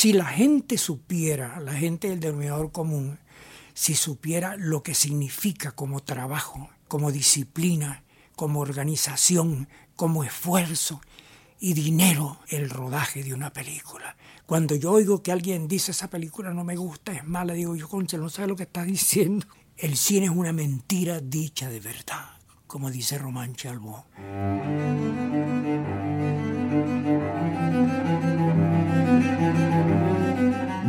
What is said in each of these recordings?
Si la gente supiera, la gente del denominador común, si supiera lo que significa como trabajo, como disciplina, como organización, como esfuerzo y dinero el rodaje de una película. Cuando yo oigo que alguien dice esa película no me gusta, es mala, digo yo, concha, no sabe lo que está diciendo. El cine es una mentira dicha de verdad, como dice Román Chalbó.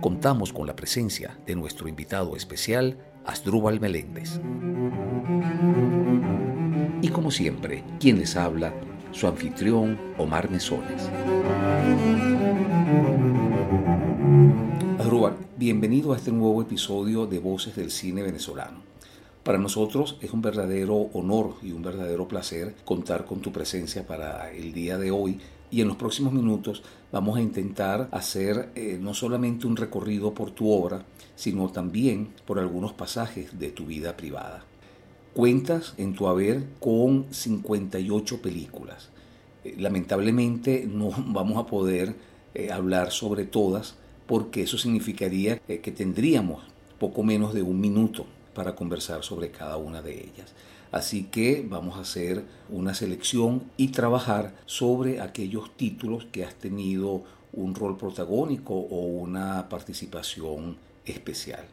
contamos con la presencia de nuestro invitado especial, Asdrúbal Meléndez. Y como siempre, quien les habla, su anfitrión Omar Mesones. Asdrúbal, bienvenido a este nuevo episodio de Voces del Cine Venezolano. Para nosotros es un verdadero honor y un verdadero placer contar con tu presencia para el día de hoy y en los próximos minutos vamos a intentar hacer eh, no solamente un recorrido por tu obra, sino también por algunos pasajes de tu vida privada. Cuentas en tu haber con 58 películas. Eh, lamentablemente no vamos a poder eh, hablar sobre todas porque eso significaría que tendríamos poco menos de un minuto para conversar sobre cada una de ellas. Así que vamos a hacer una selección y trabajar sobre aquellos títulos que has tenido un rol protagónico o una participación especial.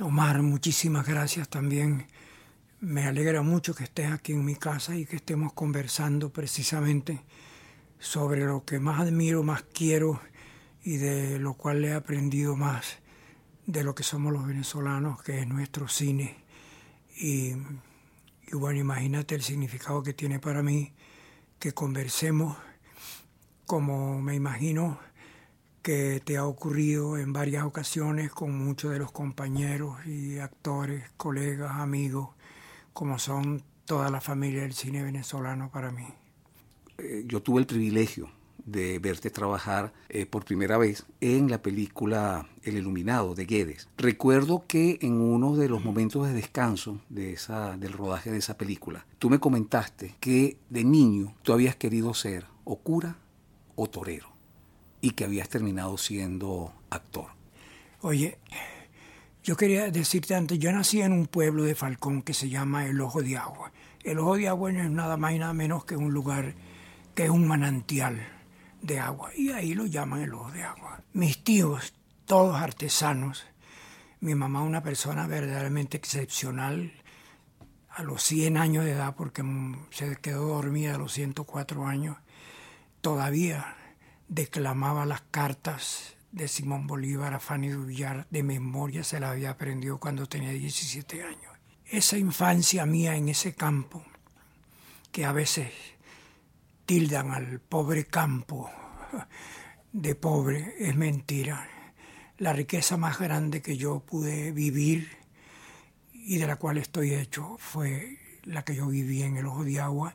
Omar, muchísimas gracias también. Me alegra mucho que estés aquí en mi casa y que estemos conversando precisamente sobre lo que más admiro, más quiero y de lo cual he aprendido más de lo que somos los venezolanos, que es nuestro cine. Y y bueno, imagínate el significado que tiene para mí que conversemos como me imagino que te ha ocurrido en varias ocasiones con muchos de los compañeros y actores, colegas, amigos, como son toda la familia del cine venezolano para mí. Eh, yo tuve el privilegio de verte trabajar eh, por primera vez en la película El Iluminado de Guedes. Recuerdo que en uno de los momentos de descanso de del rodaje de esa película, tú me comentaste que de niño tú habías querido ser o cura o torero y que habías terminado siendo actor. Oye, yo quería decirte antes, yo nací en un pueblo de Falcón que se llama El Ojo de Agua. El Ojo de Agua no es nada más y nada menos que un lugar que es un manantial de agua y ahí lo llaman el ojo de agua. Mis tíos, todos artesanos, mi mamá una persona verdaderamente excepcional a los 100 años de edad porque se quedó dormida a los 104 años, todavía declamaba las cartas de Simón Bolívar a Fanny Dullar de memoria, se la había aprendido cuando tenía 17 años. Esa infancia mía en ese campo, que a veces tildan al pobre campo de pobre es mentira. La riqueza más grande que yo pude vivir y de la cual estoy hecho fue la que yo viví en el ojo de agua,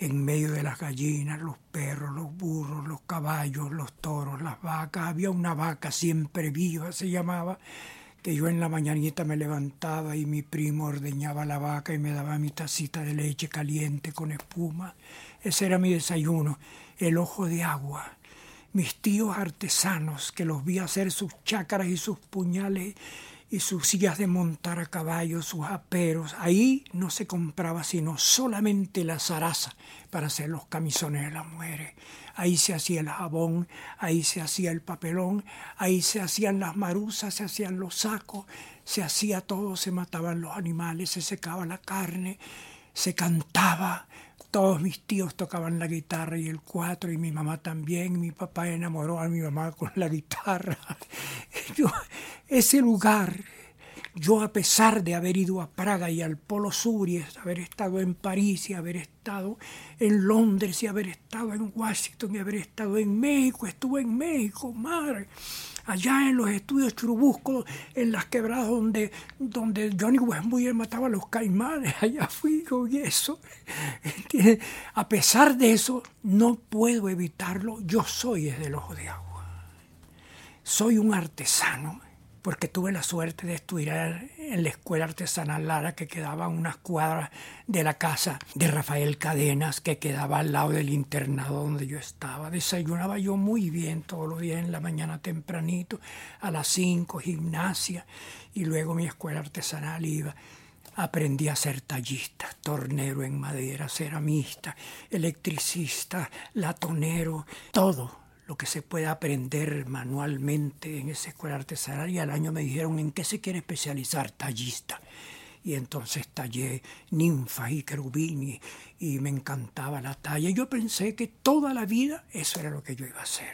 en medio de las gallinas, los perros, los burros, los caballos, los toros, las vacas. Había una vaca siempre viva, se llamaba, que yo en la mañanita me levantaba y mi primo ordeñaba la vaca y me daba mi tacita de leche caliente con espuma. Ese era mi desayuno, el ojo de agua. Mis tíos artesanos, que los vi hacer sus chácaras y sus puñales y sus sillas de montar a caballo, sus aperos. Ahí no se compraba sino solamente la zaraza para hacer los camisones de las mujeres. Ahí se hacía el jabón, ahí se hacía el papelón, ahí se hacían las marusas, se hacían los sacos, se hacía todo, se mataban los animales, se secaba la carne, se cantaba. Todos mis tíos tocaban la guitarra y el cuatro, y mi mamá también. Mi papá enamoró a mi mamá con la guitarra. Yo, ese lugar yo, a pesar de haber ido a Praga y al Polo Sur y haber estado en París y haber estado en Londres y haber estado en Washington y haber estado en México, estuve en México, mar. Allá en los estudios Churubusco, en las quebradas donde, donde Johnny Westmuller mataba a los caimanes, allá fui yo y eso. A pesar de eso, no puedo evitarlo, yo soy desde el ojo de agua. Soy un artesano porque tuve la suerte de estudiar en la Escuela Artesanal Lara, que quedaba a unas cuadras de la casa de Rafael Cadenas, que quedaba al lado del internado donde yo estaba. Desayunaba yo muy bien todos los días en la mañana tempranito, a las 5, gimnasia, y luego mi escuela artesanal iba. Aprendí a ser tallista, tornero en madera, ceramista, electricista, latonero, todo lo que se puede aprender manualmente en esa escuela artesanal y al año me dijeron en qué se quiere especializar, tallista. Y entonces tallé ninfas y querubines y me encantaba la talla. Yo pensé que toda la vida eso era lo que yo iba a hacer.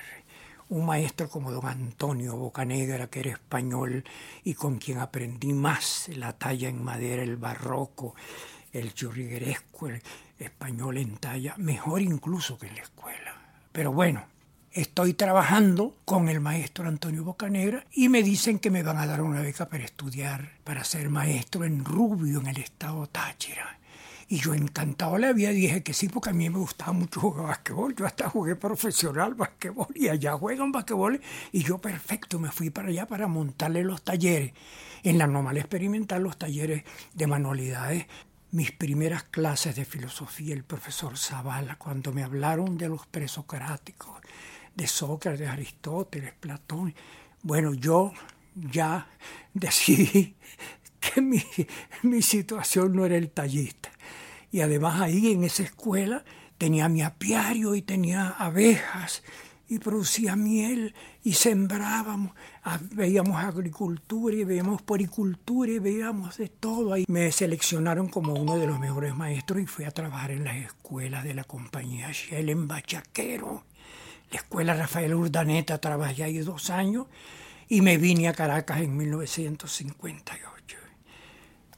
Un maestro como don Antonio Bocanegra, que era español y con quien aprendí más la talla en madera, el barroco, el churrigueresco, el español en talla, mejor incluso que en la escuela. Pero bueno, Estoy trabajando con el maestro Antonio Bocanegra y me dicen que me van a dar una beca para estudiar, para ser maestro en Rubio, en el estado Táchira. Y yo encantado le había dije que sí, porque a mí me gustaba mucho jugar basquetbol. Yo hasta jugué profesional basquetbol y allá juegan basquetbol. Y yo perfecto, me fui para allá para montarle los talleres. En la normal experimental, los talleres de manualidades mis primeras clases de filosofía, el profesor Zavala, cuando me hablaron de los presocráticos, de Sócrates, Aristóteles, Platón. Bueno, yo ya decidí que mi, mi situación no era el tallista. Y además ahí en esa escuela tenía mi apiario y tenía abejas y producía miel y sembrábamos, ah, veíamos agricultura y veíamos poricultura y veíamos de todo. Ahí me seleccionaron como uno de los mejores maestros y fui a trabajar en las escuelas de la compañía Shell en Bachaquero la escuela Rafael Urdaneta, trabajé ahí dos años y me vine a Caracas en 1958.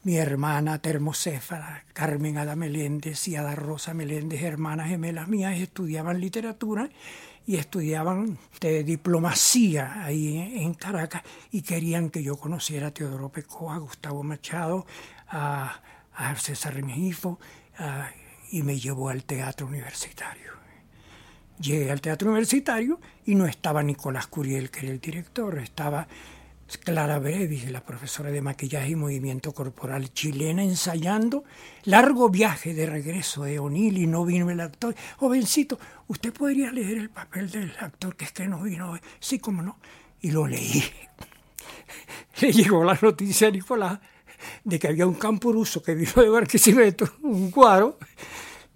Mi hermana termocéfala, Carmen Ada Meléndez y Ada Rosa Meléndez, hermanas gemelas mías, estudiaban literatura y estudiaban diplomacia ahí en Caracas y querían que yo conociera a Teodoro Pecoa, a Gustavo Machado, a, César Rengifo y me llevó al teatro universitario. Llegué al teatro universitario y no estaba Nicolás Curiel, que era el director, estaba Clara Brevis, la profesora de maquillaje y movimiento corporal chilena, ensayando largo viaje de regreso de O'Neill y no vino el actor. Jovencito, ¿usted podría leer el papel del actor que es que no vino? Sí, cómo no. Y lo leí. Le llegó la noticia a Nicolás de que había un campuruso que vino de Barquisimeto, un cuadro,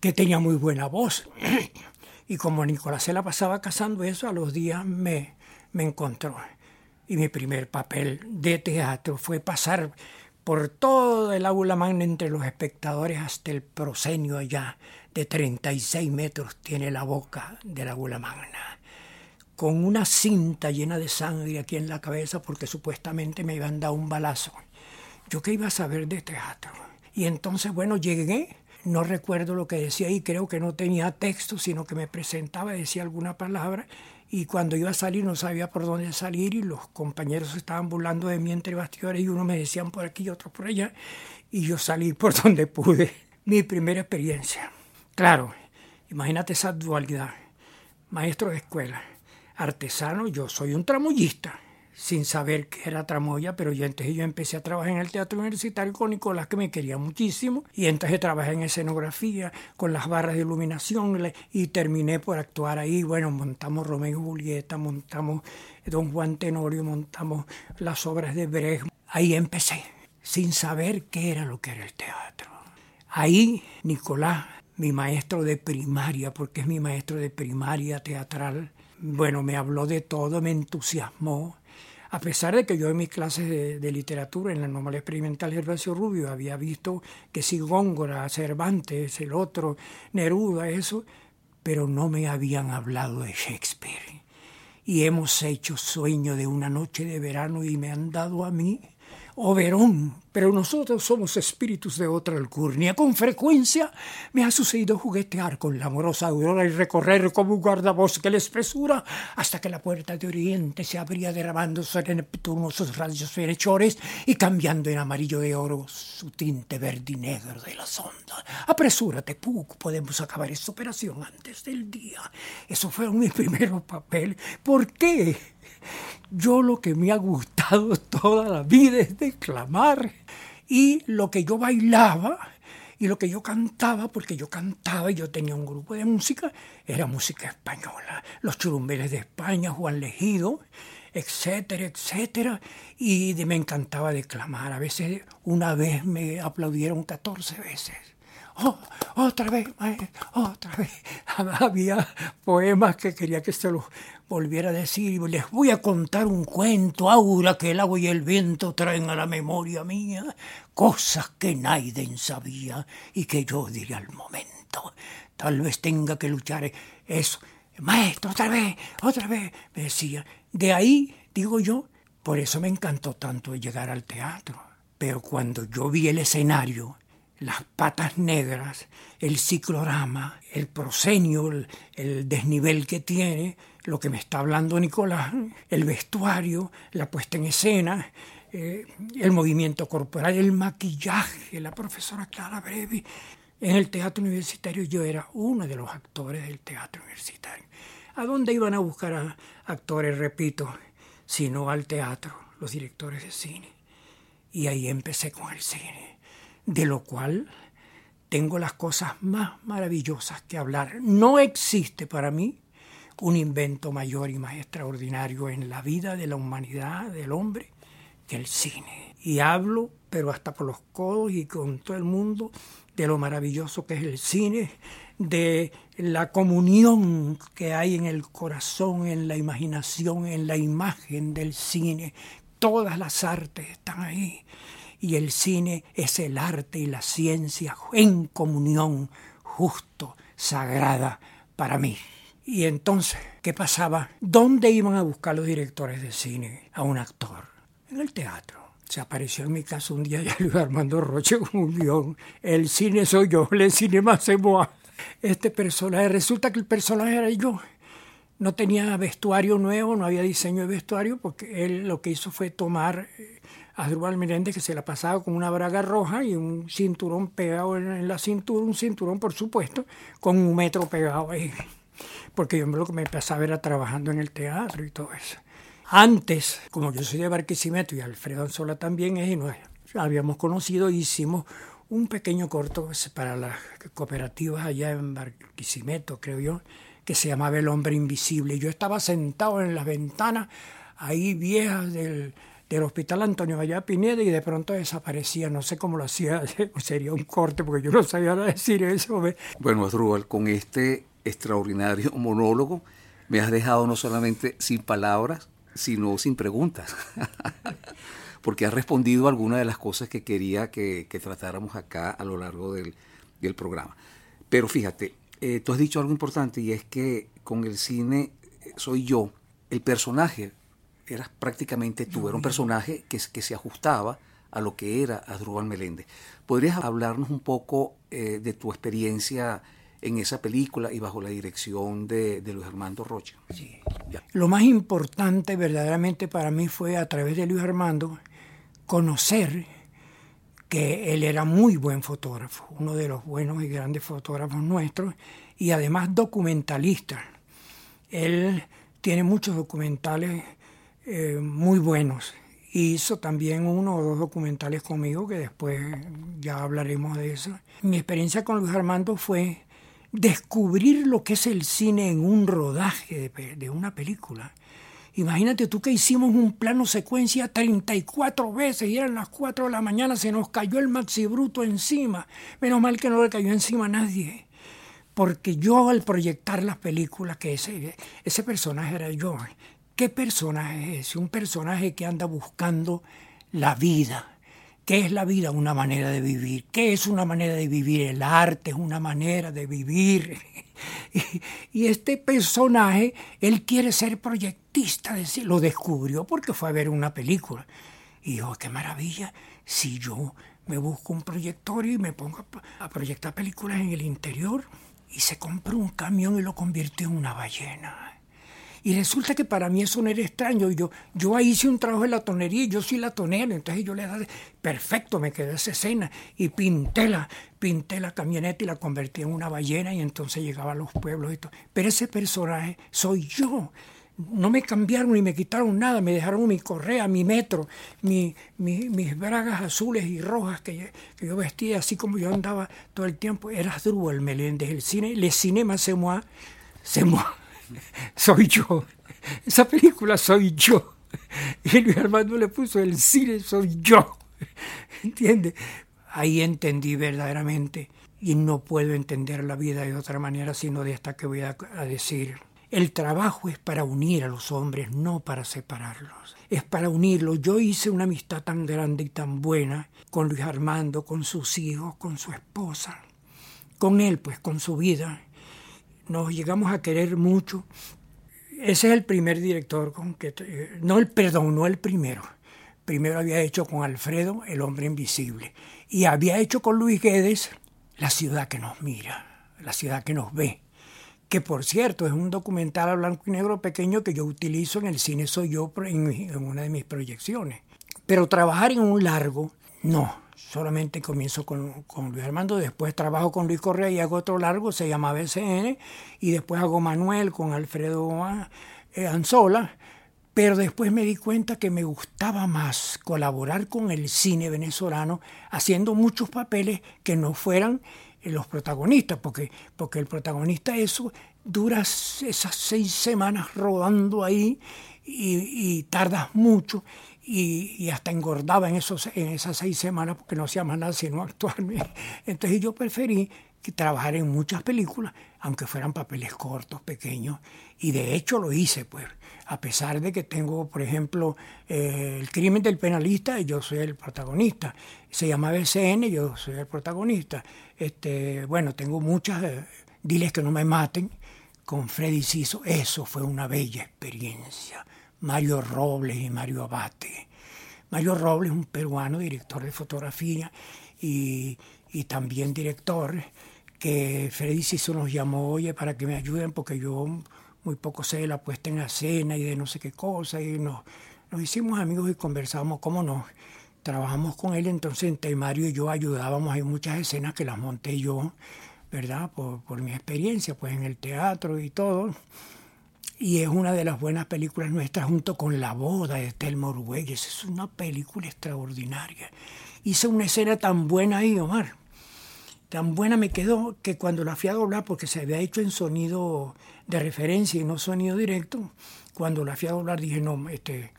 que tenía muy buena voz. Y como Nicolás se la pasaba cazando eso, a los días me, me encontró. Y mi primer papel de teatro fue pasar por todo el aula magna entre los espectadores hasta el proscenio allá de 36 metros tiene la boca del aula magna con una cinta llena de sangre aquí en la cabeza porque supuestamente me iban a dar un balazo. Yo qué iba a saber de teatro. Y entonces, bueno, llegué no recuerdo lo que decía y creo que no tenía texto, sino que me presentaba, decía alguna palabra y cuando iba a salir no sabía por dónde salir y los compañeros estaban burlando de mí entre bastidores y unos me decían por aquí y otros por allá y yo salí por donde pude. Mi primera experiencia. Claro, imagínate esa dualidad. Maestro de escuela, artesano, yo soy un tramoyista sin saber que era tramoya, pero yo entonces yo empecé a trabajar en el teatro universitario con Nicolás, que me quería muchísimo, y entonces trabajé en escenografía, con las barras de iluminación, y terminé por actuar ahí. Bueno, montamos Romeo y Julieta, montamos Don Juan Tenorio, montamos las obras de Brecht. Ahí empecé, sin saber qué era lo que era el teatro. Ahí Nicolás, mi maestro de primaria, porque es mi maestro de primaria teatral, bueno, me habló de todo, me entusiasmó a pesar de que yo en mis clases de, literatura en la normal experimental Gervasio Rubio había visto que si Góngora, Cervantes, el otro, Neruda, eso, pero no me habían hablado de Shakespeare. Y hemos hecho sueño de una noche de verano y me han dado a mí o Verón, pero nosotros somos espíritus de otra alcurnia. Con frecuencia me ha sucedido juguetear con la amorosa aurora y recorrer como un guardabosque la espesura hasta que la puerta de oriente se abría derramando sobre Neptuno sus rayos fenechores y cambiando en amarillo de oro su tinte verde negro de la sonda. Apresúrate, Puck, podemos acabar esta operación antes del día. Eso fue mi primer papel. ¿Por qué? Yo lo que me ha gustado toda la vida es declamar. Y lo que yo bailaba y lo que yo cantaba, porque yo cantaba y yo tenía un grupo de música, era música española. Los churumbeles de España, Juan Legido, etcétera, etcétera. Y me encantaba declamar. A veces, una vez me aplaudieron 14 veces. Oh, otra vez, otra vez. Había poemas que quería que se los volviera a decir. Les voy a contar un cuento, aura que el agua y el viento traen a la memoria mía, cosas que nadie sabía y que yo diré al momento. Tal vez tenga que luchar eso. Maestro, otra vez, otra vez, me decía. De ahí, digo yo, por eso me encantó tanto llegar al teatro. Pero cuando yo vi el escenario, las patas negras, el ciclorama, el prosenio, el, desnivel que tiene, lo que me está hablando Nicolás, el vestuario, la puesta en escena, eh, el movimiento corporal, el maquillaje, la profesora Clara Brevi. En el teatro universitario yo era uno de los actores del teatro universitario. ¿A dónde iban a buscar a actores, repito, sino al teatro, los directores de cine? Y ahí empecé con el cine de lo cual tengo las cosas más maravillosas que hablar. No existe para mí un invento mayor y más extraordinario en la vida de la humanidad, del hombre, que el cine. Y hablo, pero hasta por los codos y con todo el mundo, de lo maravilloso que es el cine, de la comunión que hay en el corazón, en la imaginación, en la imagen del cine. Todas las artes están ahí y el cine es el arte y la ciencia en comunión, justo, sagrada para mí. Y entonces, ¿qué pasaba? ¿Dónde iban a buscar los directores de cine a un actor? En el teatro. Se apareció en mi casa un día ya Luis Armando Roche con un guion. El cine soy yo, el cine más moi. Este personaje, resulta que el personaje era yo. No tenía vestuario nuevo, no había diseño de vestuario, porque él lo que hizo fue tomar eh, Adrúbal Menéndez que se la pasaba con una braga roja y un cinturón pegado en la cintura, un cinturón por supuesto, con un metro pegado ahí. Porque yo lo que me pasaba era trabajando en el teatro y todo eso. Antes, como yo soy de Barquisimeto y Alfredo Anzola también es, y nos habíamos conocido, hicimos un pequeño corto para las cooperativas allá en Barquisimeto, creo yo, que se llamaba El Hombre Invisible. Yo estaba sentado en las ventanas ahí viejas del, del Hospital Antonio Vallada Pineda y de pronto desaparecía. No sé cómo lo hacía, sería un corte porque yo no sabía decir eso. Bueno, Asdrúbal, con este extraordinario monólogo me has dejado no solamente sin palabras, sino sin preguntas. porque has respondido a algunas de las cosas que quería que, tratáramos acá a lo largo del, programa. Pero fíjate, eh, tú has dicho algo importante y es que con el cine soy yo, el personaje eras prácticamente tú, era un personaje que, que se ajustaba a lo que era Adrúbal Meléndez. ¿Podrías hablarnos un poco eh, de tu experiencia en esa película y bajo la dirección de, Luis Armando Rocha? Sí. Lo más importante verdaderamente para mí fue a través de Luis Armando conocer que él era muy buen fotógrafo, uno de los buenos y grandes fotógrafos nuestros, y además documentalista. Él tiene muchos documentales eh, muy buenos. Hizo también uno o dos documentales conmigo, que después ya hablaremos de eso. Mi experiencia con Luis Armando fue descubrir lo que es el cine en un rodaje de, de una película. Imagínate tú que hicimos un plano secuencia 34 veces y eran las 4 de la mañana, se nos cayó el maxi bruto encima. Menos mal que no le cayó encima a nadie. Porque yo al proyectar las películas, que ese, ese personaje era yo, ¿Qué personaje es ese? Un personaje que anda buscando la vida. ¿Qué es la vida? Una manera de vivir. ¿Qué es una manera de vivir? El arte es una manera de vivir. Y, este personaje, él quiere ser proyectista, lo descubrió porque fue a ver una película. Y yo, qué maravilla, si yo me busco un proyector y me pongo a proyectar películas en el interior. Y se compró un camión y lo convirtió en una ballena. Y resulta que para mí eso no era extraño. Yo, yo ahí hice un trabajo en la tonería y yo soy la tonera. Entonces yo le dije, perfecto, me quedó esa escena. Y pinté la, pinté la camioneta y la convertí en una ballena y entonces llegaba a los pueblos y todo. Pero ese personaje soy yo no me cambiaron ni me quitaron nada, me dejaron mi correa, mi metro, mi, mis bragas azules y rojas que, yo vestía, así como yo andaba todo el tiempo. Era el Meléndez, el cine, le cinema se moi, se moi, soy yo. Esa película soy yo. Y Luis Armando le puso el cine soy yo. ¿Entiendes? Ahí entendí verdaderamente y no puedo entender la vida de otra manera sino de esta que voy a decir. El trabajo es para unir a los hombres, no para separarlos. Es para unirlos. Yo hice una amistad tan grande y tan buena con Luis Armando, con sus hijos, con su esposa, con él, pues con su vida. Nos llegamos a querer mucho. Ese es el primer director con que... No el, perdón, no el primero. Primero había hecho con Alfredo El hombre invisible. Y había hecho con Luis Guedes La ciudad que nos mira, la ciudad que nos ve que por cierto es un documental a blanco y negro pequeño que yo utilizo en el cine Soy Yo en, una de mis proyecciones. Pero trabajar en un largo, no. Solamente comienzo con, con, Luis Armando, después trabajo con Luis Correa y hago otro largo, se llama BCN, y después hago Manuel con Alfredo eh, Anzola. Pero después me di cuenta que me gustaba más colaborar con el cine venezolano haciendo muchos papeles que no fueran los protagonistas, porque, porque el protagonista eso dura esas seis semanas rodando ahí y, tardas mucho y, hasta engordaba en, esos, en esas seis semanas porque no hacía más nada sino actuar. Entonces yo preferí que trabajar en muchas películas, aunque fueran papeles cortos, pequeños, y de hecho lo hice, pues, a pesar de que tengo, por ejemplo, eh, El crimen del penalista, yo soy el protagonista, se llama BCN, yo soy el protagonista, este, bueno, tengo muchas, eh, diles que no me maten, con Freddy Ciso, eso fue una bella experiencia, Mario Robles y Mario Abate. Mario Robles, un peruano, director de fotografía y, y también director, que Freddy Ciso nos llamó, oye, para que me ayuden, porque yo muy poco sé de la puesta en escena y de no sé qué cosa, y nos, nos hicimos amigos y conversamos cómo no. Trabajamos con él, entonces entre Mario y yo ayudábamos, hay muchas escenas que las monté yo, ¿verdad? Por, por mi experiencia, pues en el teatro y todo. Y es una de las buenas películas nuestras junto con La boda de Telmo Uruguayes. Es una película extraordinaria. Hice una escena tan buena ahí, Omar. Tan buena me quedó que cuando la fui a doblar, porque se había hecho en sonido de referencia y no sonido directo, cuando la fui a doblar dije, no, este,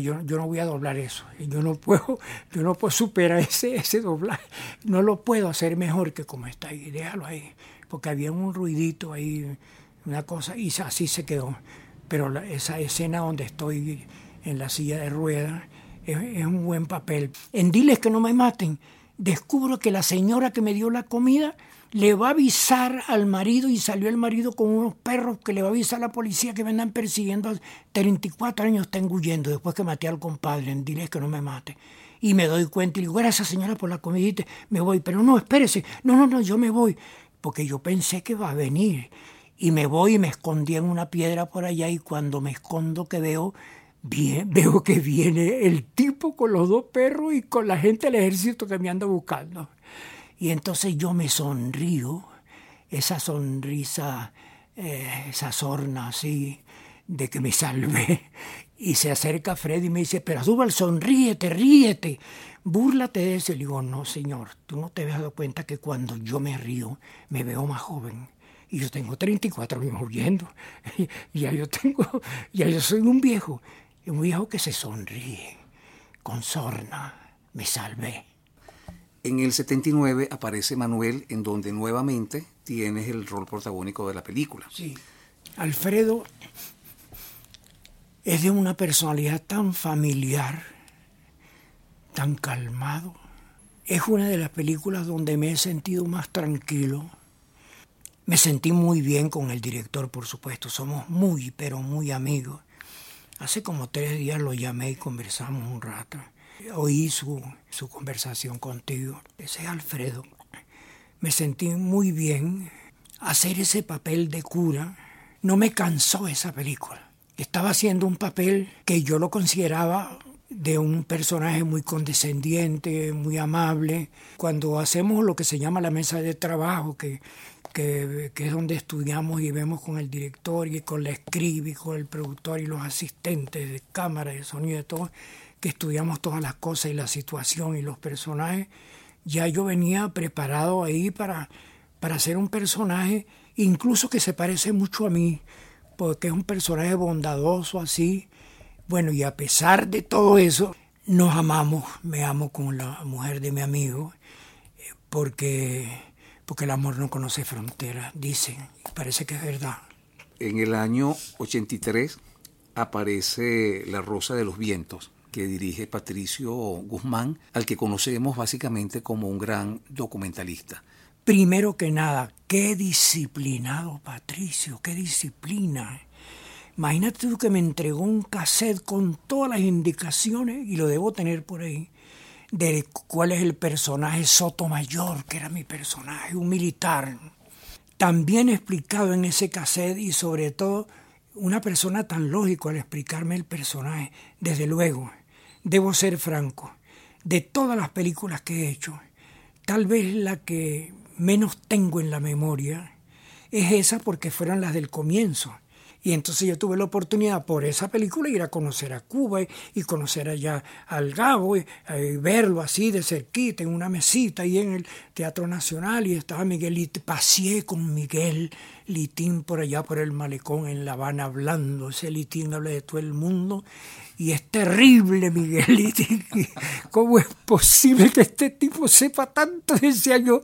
yo, yo no voy a doblar eso. Yo no puedo, yo no puedo superar ese, ese doblaje. No lo puedo hacer mejor que como está ahí. Déjalo ahí. Porque había un ruidito ahí, una cosa, y así se quedó. Pero esa escena donde estoy en la silla de ruedas es, un buen papel. En Diles que no me maten, descubro que la señora que me dio la comida le va a avisar al marido y salió el marido con unos perros que le va a avisar a la policía que me andan persiguiendo. 34 años está huyendo después que maté al compadre. Dile que no me mate. Y me doy cuenta y digo, gracias señora por la comidita, me voy. Pero no, espérese, no, no, no, yo me voy. Porque yo pensé que va a venir. Y me voy y me escondí en una piedra por allá y cuando me escondo que veo, bien, veo que viene el tipo con los dos perros y con la gente del ejército que me anda buscando. Y entonces yo me sonrío, esa sonrisa, eh, esa sorna así, de que me salvé. Y se acerca Freddy y me dice, pero Adúbal, sonríete, ríete, búrlate de eso. Y le digo, no, señor, tú no te has dado cuenta que cuando yo me río me veo más joven. Y yo tengo 34 años huyendo. Y ya yo tengo, ya yo soy un viejo, un viejo que se sonríe, con sorna, me salvé. En el 79 aparece Manuel, en donde nuevamente tienes el rol protagónico de la película. Sí. Alfredo es de una personalidad tan familiar, tan calmado. Es una de las películas donde me he sentido más tranquilo. Me sentí muy bien con el director, por supuesto. Somos muy, pero muy amigos. Hace como tres días lo llamé y conversamos un rato. oí su, su conversación contigo. Ese es Alfredo. Me sentí muy bien. Hacer ese papel de cura no me cansó esa película. Estaba haciendo un papel que yo lo consideraba de un personaje muy condescendiente, muy amable. Cuando hacemos lo que se llama la mesa de trabajo, que, que, es donde estudiamos y vemos con el director y con la escribe y con el productor y los asistentes de cámara, de sonido, de todo, que estudiamos todas las cosas y la situación y los personajes, ya yo venía preparado ahí para, para hacer un personaje, incluso que se parece mucho a mí, porque es un personaje bondadoso así, bueno, y a pesar de todo eso, nos amamos, me amo con la mujer de mi amigo, eh, porque, porque el amor no conoce fronteras, dicen, y parece que es verdad. En el año 83 aparece La Rosa de los Vientos, que dirige Patricio Guzmán, al que conocemos básicamente como un gran documentalista. Primero que nada, qué disciplinado Patricio, qué disciplina. Imagínate tú que me entregó un cassette con todas las indicaciones, y lo debo tener por ahí, de cuál es el personaje Sotomayor, que era mi personaje, un militar. También explicado en ese cassette y sobre todo una persona tan lógico al explicarme el personaje. Desde luego, debo ser franco, de todas las películas que he hecho, tal vez la que menos tengo en la memoria es esa porque fueron las del comienzo y entonces yo tuve la oportunidad por esa película ir a conocer a Cuba y, conocer allá al Gabo y, verlo así de cerquita en una mesita ahí en el Teatro Nacional y estaba Miguel paseé con Miguel Litín por allá por el malecón en La Habana hablando, ese Litín habla de todo el mundo y es terrible Miguel Litín, ¿cómo es posible que este tipo sepa tanto? Decía yo.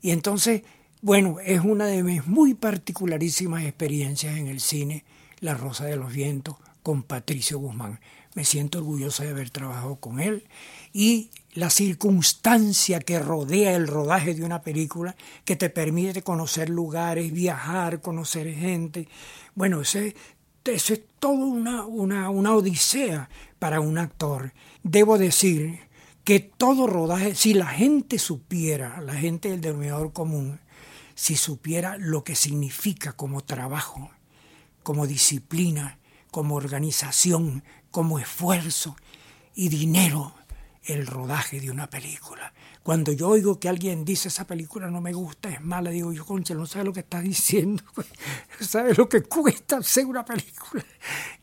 Y entonces bueno, es una de mis muy particularísimas experiencias en el cine, La Rosa de los Vientos, con Patricio Guzmán. Me siento orgullosa de haber trabajado con él y la circunstancia que rodea el rodaje de una película que te permite conocer lugares, viajar, conocer gente. Bueno, ese, eso es todo una, una, una odisea para un actor. Debo decir que todo rodaje, si la gente supiera, la gente del denominador común, si supiera lo que significa como trabajo, como disciplina, como organización, como esfuerzo y dinero el rodaje de una película. Cuando yo oigo que alguien dice esa película no me gusta, es mala, digo yo, concha, no sabe lo que está diciendo, no sabe lo que cuesta hacer una película.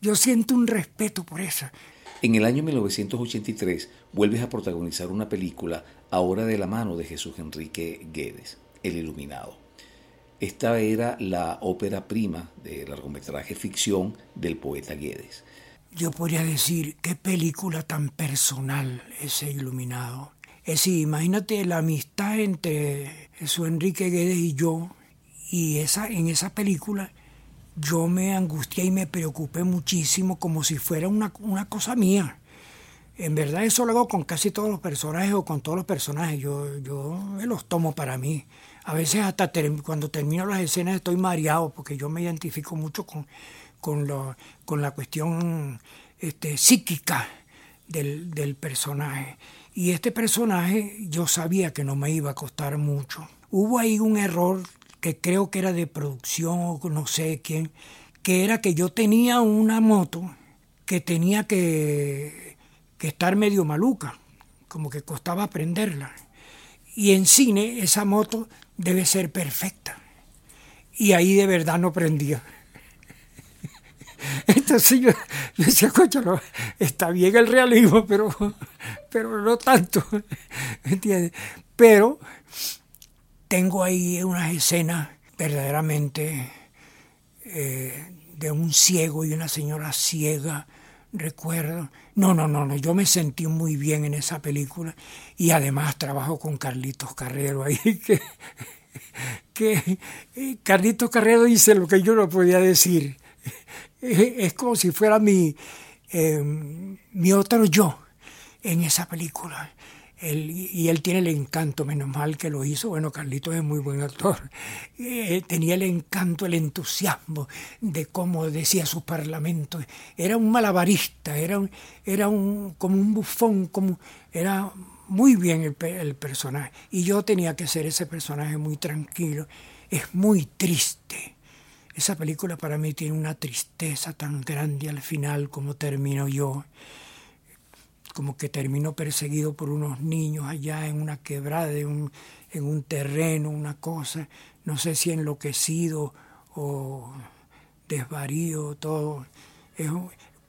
Yo siento un respeto por eso. En el año 1983 vuelves a protagonizar una película ahora de la mano de Jesús Enrique Guedes, El Iluminado. Esta era la ópera prima de largometraje ficción del poeta Guedes. Yo podría decir, qué película tan personal ese iluminado. Es decir, imagínate la amistad entre Jesús Enrique Guedes y yo, y esa, en esa película yo me angustié y me preocupé muchísimo como si fuera una, una cosa mía. En verdad eso lo hago con casi todos los personajes o con todos los personajes. Yo, yo me los tomo para mí. A veces hasta cuando termino las escenas estoy mareado porque yo me identifico mucho con, con, la cuestión este, psíquica del, personaje. Y este personaje yo sabía que no me iba a costar mucho. Hubo ahí un error que creo que era de producción o no sé quién, que era que yo tenía una moto que tenía que, que estar medio maluca, como que costaba aprenderla. Y en cine esa moto debe ser perfecta. Y ahí de verdad no prendía. Entonces yo, decía, coño, no, está bien el realismo, pero, pero no tanto. ¿Entiendes? Pero tengo ahí unas escenas verdaderamente eh, de un ciego y una señora ciega, recuerdo. No, no, no, no, yo me sentí muy bien en esa película y además trabajo con Carlitos Carrero ahí, que, eh, Carlitos Carrero dice lo que yo no podía decir. Es como si fuera mi, em, mi otro yo en esa película. Y él tiene el encanto, menos mal que lo hizo. Bueno, Carlitos es muy buen actor. Eh, tenía el encanto, el entusiasmo de cómo decía sus parlamentos. Era un malabarista, era, un, era un, como un bufón, como, era muy bien el, el personaje. Y yo tenía que ser ese personaje muy tranquilo. Es muy triste. Esa película para mí tiene una tristeza tan grande al final como termino yo como que terminó perseguido por unos niños allá en una quebrada, en un, terreno, una cosa, no sé si enloquecido o desvarío, todo.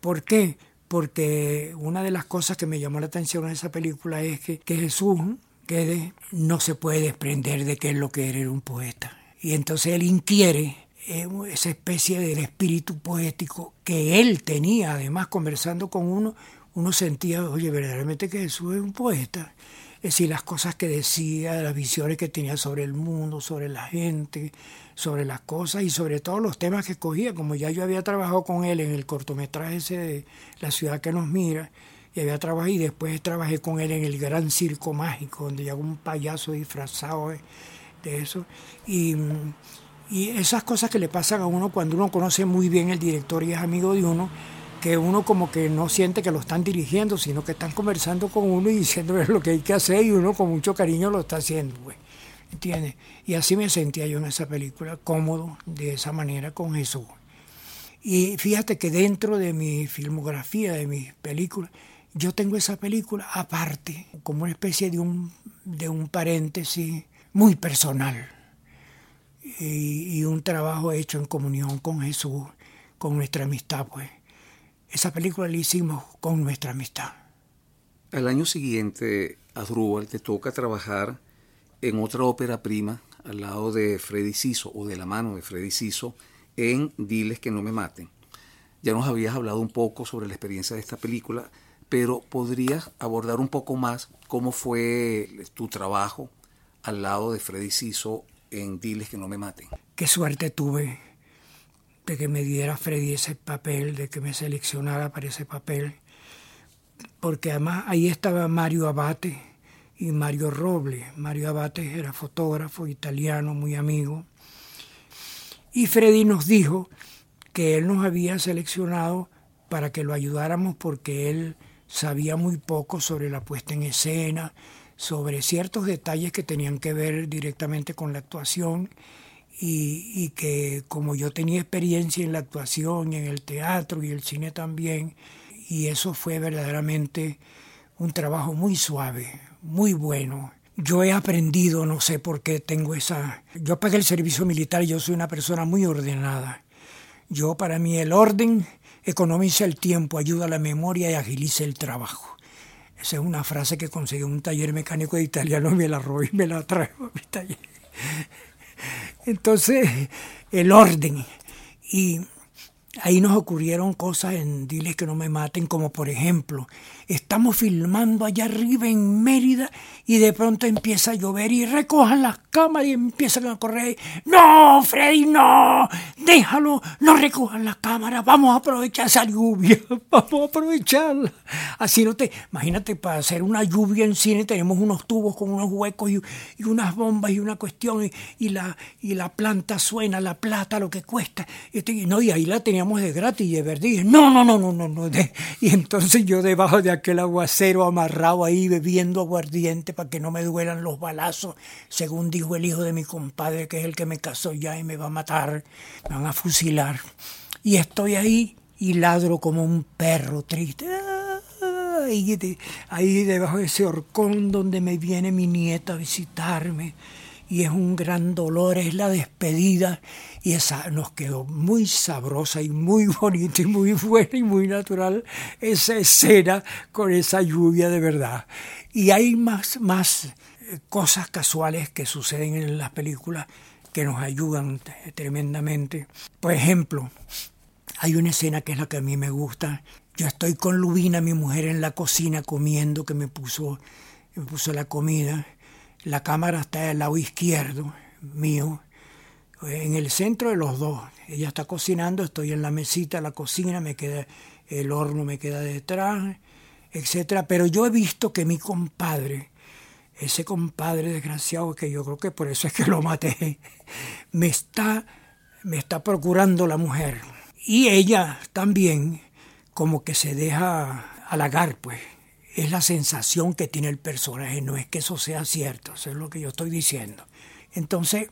¿Por qué? Porque una de las cosas que me llamó la atención en esa película es que, que Jesús que no se puede desprender de que es lo que era un poeta. Y entonces él inquiere eh, esa especie del espíritu poético que él tenía, además conversando con uno, uno sentía, oye, verdaderamente que Jesús es un poeta. Es decir, las cosas que decía, las visiones que tenía sobre el mundo, sobre la gente, sobre las cosas y sobre todo los temas que escogía. Como ya yo había trabajado con él en el cortometraje ese de La ciudad que nos mira, y había trabajado y después trabajé con él en el Gran Circo Mágico, donde llegó un payaso disfrazado de, eso. Y, y esas cosas que le pasan a uno cuando uno conoce muy bien el director y es amigo de uno, que uno como que no siente que lo están dirigiendo, sino que están conversando con uno y diciéndole lo que hay que hacer y uno con mucho cariño lo está haciendo, güey. ¿Entiendes? Y así me sentía yo en esa película, cómodo, de esa manera con Jesús. Y fíjate que dentro de mi filmografía, de mis películas, yo tengo esa película aparte, como una especie de un, de un paréntesis muy personal. Y un trabajo hecho en comunión con Jesús, con nuestra amistad, pues. Esa película la hicimos con nuestra amistad. Al año siguiente, Adrúbal te toca trabajar en otra ópera prima al lado de Freddy Siso o de la mano de Freddy Siso en Diles que no me maten. Ya nos habías hablado un poco sobre la experiencia de esta película, pero ¿podrías abordar un poco más cómo fue tu trabajo al lado de Freddy Siso en Diles que no me maten? Qué suerte tuve de que me diera Freddy ese papel, de que me seleccionara para ese papel, porque además ahí estaba Mario Abate y Mario Roble. Mario Abate era fotógrafo italiano, muy amigo. Y Freddy nos dijo que él nos había seleccionado para que lo ayudáramos porque él sabía muy poco sobre la puesta en escena, sobre ciertos detalles que tenían que ver directamente con la actuación y, que como yo tenía experiencia en la actuación, en el teatro y el cine también, y eso fue verdaderamente un trabajo muy suave, muy bueno. Yo he aprendido, no sé por qué tengo esa... Yo pagué el servicio militar y yo soy una persona muy ordenada. Yo para mí el orden economiza el tiempo, ayuda a la memoria y agiliza el trabajo. Esa es una frase que conseguí en un taller mecánico de italiano, me la robé y me la traigo a mi taller. Entonces, el orden. Y ahí nos ocurrieron cosas en Diles que no me maten, como por ejemplo, estamos filmando allá arriba en Mérida y de pronto empieza a llover y recojan las cámaras y empiezan a correr. No, Freddy, no, déjalo, no recojan las cámaras, vamos a aprovechar esa lluvia, vamos a aprovecharla. Así no te, imagínate, para hacer una lluvia en cine tenemos unos tubos con unos huecos y, unas bombas y una cuestión y, la, y la planta suena, la plata, lo que cuesta. Y, no, y ahí la teníamos de gratis y de verdad. no, no, no, no, no, no. y entonces yo debajo de aquel aguacero amarrado ahí bebiendo aguardiente para que no me duelan los balazos, según dijo el hijo de mi compadre, que es el que me casó ya y me va a matar, me van a fusilar. Y estoy ahí y ladro como un perro triste. Ahí, ahí debajo de ese horcón donde me viene mi nieta a visitarme y es un gran dolor, es la despedida y esa nos quedó muy sabrosa y muy bonita y muy buena y muy natural esa escena con esa lluvia de verdad. Y hay más, más eh, cosas casuales que suceden en las películas que nos ayudan tremendamente. Por ejemplo, hay una escena que es la que a mí me gusta. Yo estoy con Lubina, mi mujer, en la cocina comiendo, que me puso, me puso la comida la cámara está del lado izquierdo mío, en el centro de los dos. Ella está cocinando, estoy en la mesita, la cocina, me queda el horno me queda detrás, etcétera. Pero yo he visto que mi compadre ese compadre desgraciado, que yo creo que por eso es que lo maté, me está, me está procurando la mujer. Y ella también como que se deja halagar, pues. Es la sensación que tiene el personaje, no es que eso sea cierto, eso es lo que yo estoy diciendo. Entonces,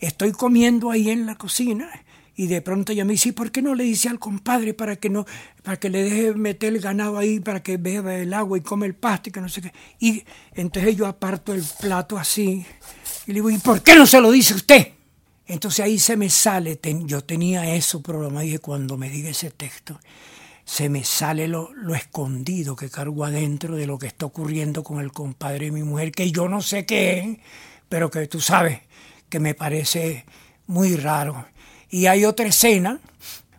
estoy comiendo ahí en la cocina y de pronto ella me dice, ¿por qué no le dice al compadre para que no, para que le deje meter el ganado ahí, para que beba el agua y come el pasto y que no sé qué? Y entonces yo aparto el plato así y le digo, ¿y por qué no se lo dice usted? Entonces ahí se me sale, yo tenía eso programado, dije, cuando me diga ese texto, se me sale lo, lo, escondido que cargo adentro de lo que está ocurriendo con el compadre y mi mujer, que yo no sé qué es, pero que tú sabes que me parece muy raro. Y hay otra escena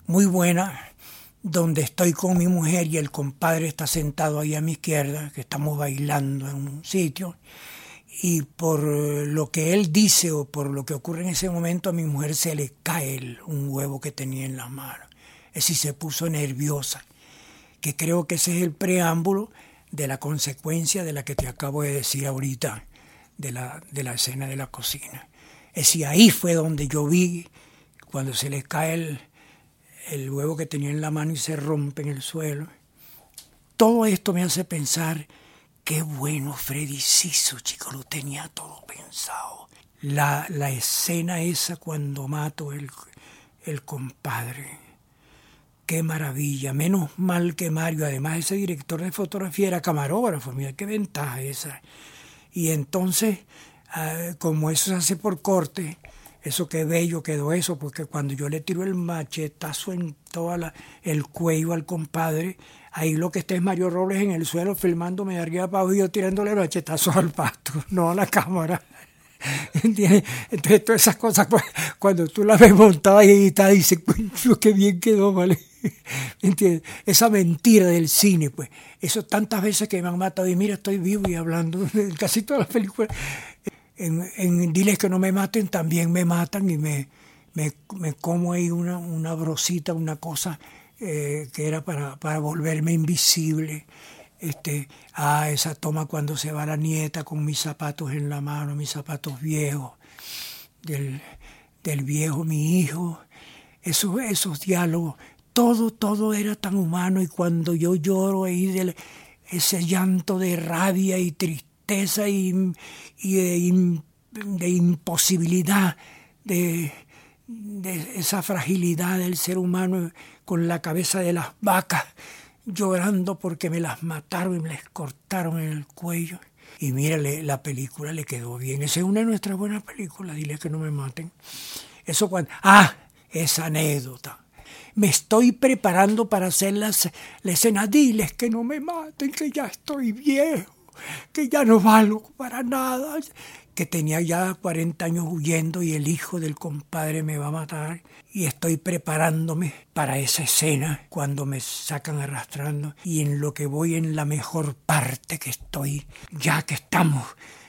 muy buena donde estoy con mi mujer y el compadre está sentado ahí a mi izquierda, que estamos bailando en un sitio, y por lo que él dice o por lo que ocurre en ese momento a mi mujer se le cae un huevo que tenía en la mano. Es decir, se puso nerviosa, que creo que ese es el preámbulo de la consecuencia de la que te acabo de decir ahorita, de la, de la escena de la cocina. Es decir, ahí fue donde yo vi cuando se le cae el, huevo que tenía en la mano y se rompe en el suelo. Todo esto me hace pensar, qué bueno Freddy Ciso, chico, lo tenía todo pensado. La, la escena esa cuando mato el, el compadre. Qué maravilla, menos mal que Mario, además ese director de fotografía era camarógrafo, mira qué ventaja esa. Y entonces, ah, como eso se hace por corte, eso qué bello quedó eso, porque cuando yo le tiro el machetazo en todo el cuello al compadre, ahí lo que está es Mario Robles en el suelo filmándome de arriba abajo y yo tirándole el machetazo al pasto, no a la cámara. Entonces todas esas cosas, pues, cuando tú las ves montadas y editadas, dices, qué bien quedó, ¿vale? ¿Entiendes? Esa mentira del cine, pues, eso tantas veces que me han matado y mira, estoy vivo y hablando, casi todas las películas en, Diles que no me maten también me matan y me, me, como ahí una, una brosita, una cosa eh, que era para, para volverme invisible. Este, ah, esa toma cuando se va la nieta con mis zapatos en la mano, mis zapatos viejos, del, del viejo mi hijo, esos, esos diálogos, todo, todo era tan humano y cuando yo lloro ahí ese llanto de rabia y tristeza, y, de, imposibilidad, de, esa fragilidad del ser humano con la cabeza de las vacas, llorando porque me las mataron y me las cortaron en el cuello. Y mírale, la película le quedó bien. Esa es una de nuestras buenas películas, dile que no me maten. Eso cuando... Ah, esa anécdota. Me estoy preparando para hacer las, la escena. Diles que no me maten, que ya estoy viejo que ya no valgo para nada, que tenía ya 40 años huyendo y el hijo del compadre me va a matar y estoy preparándome para esa escena cuando me sacan arrastrando y en lo que voy en la mejor parte que estoy, ya que estamos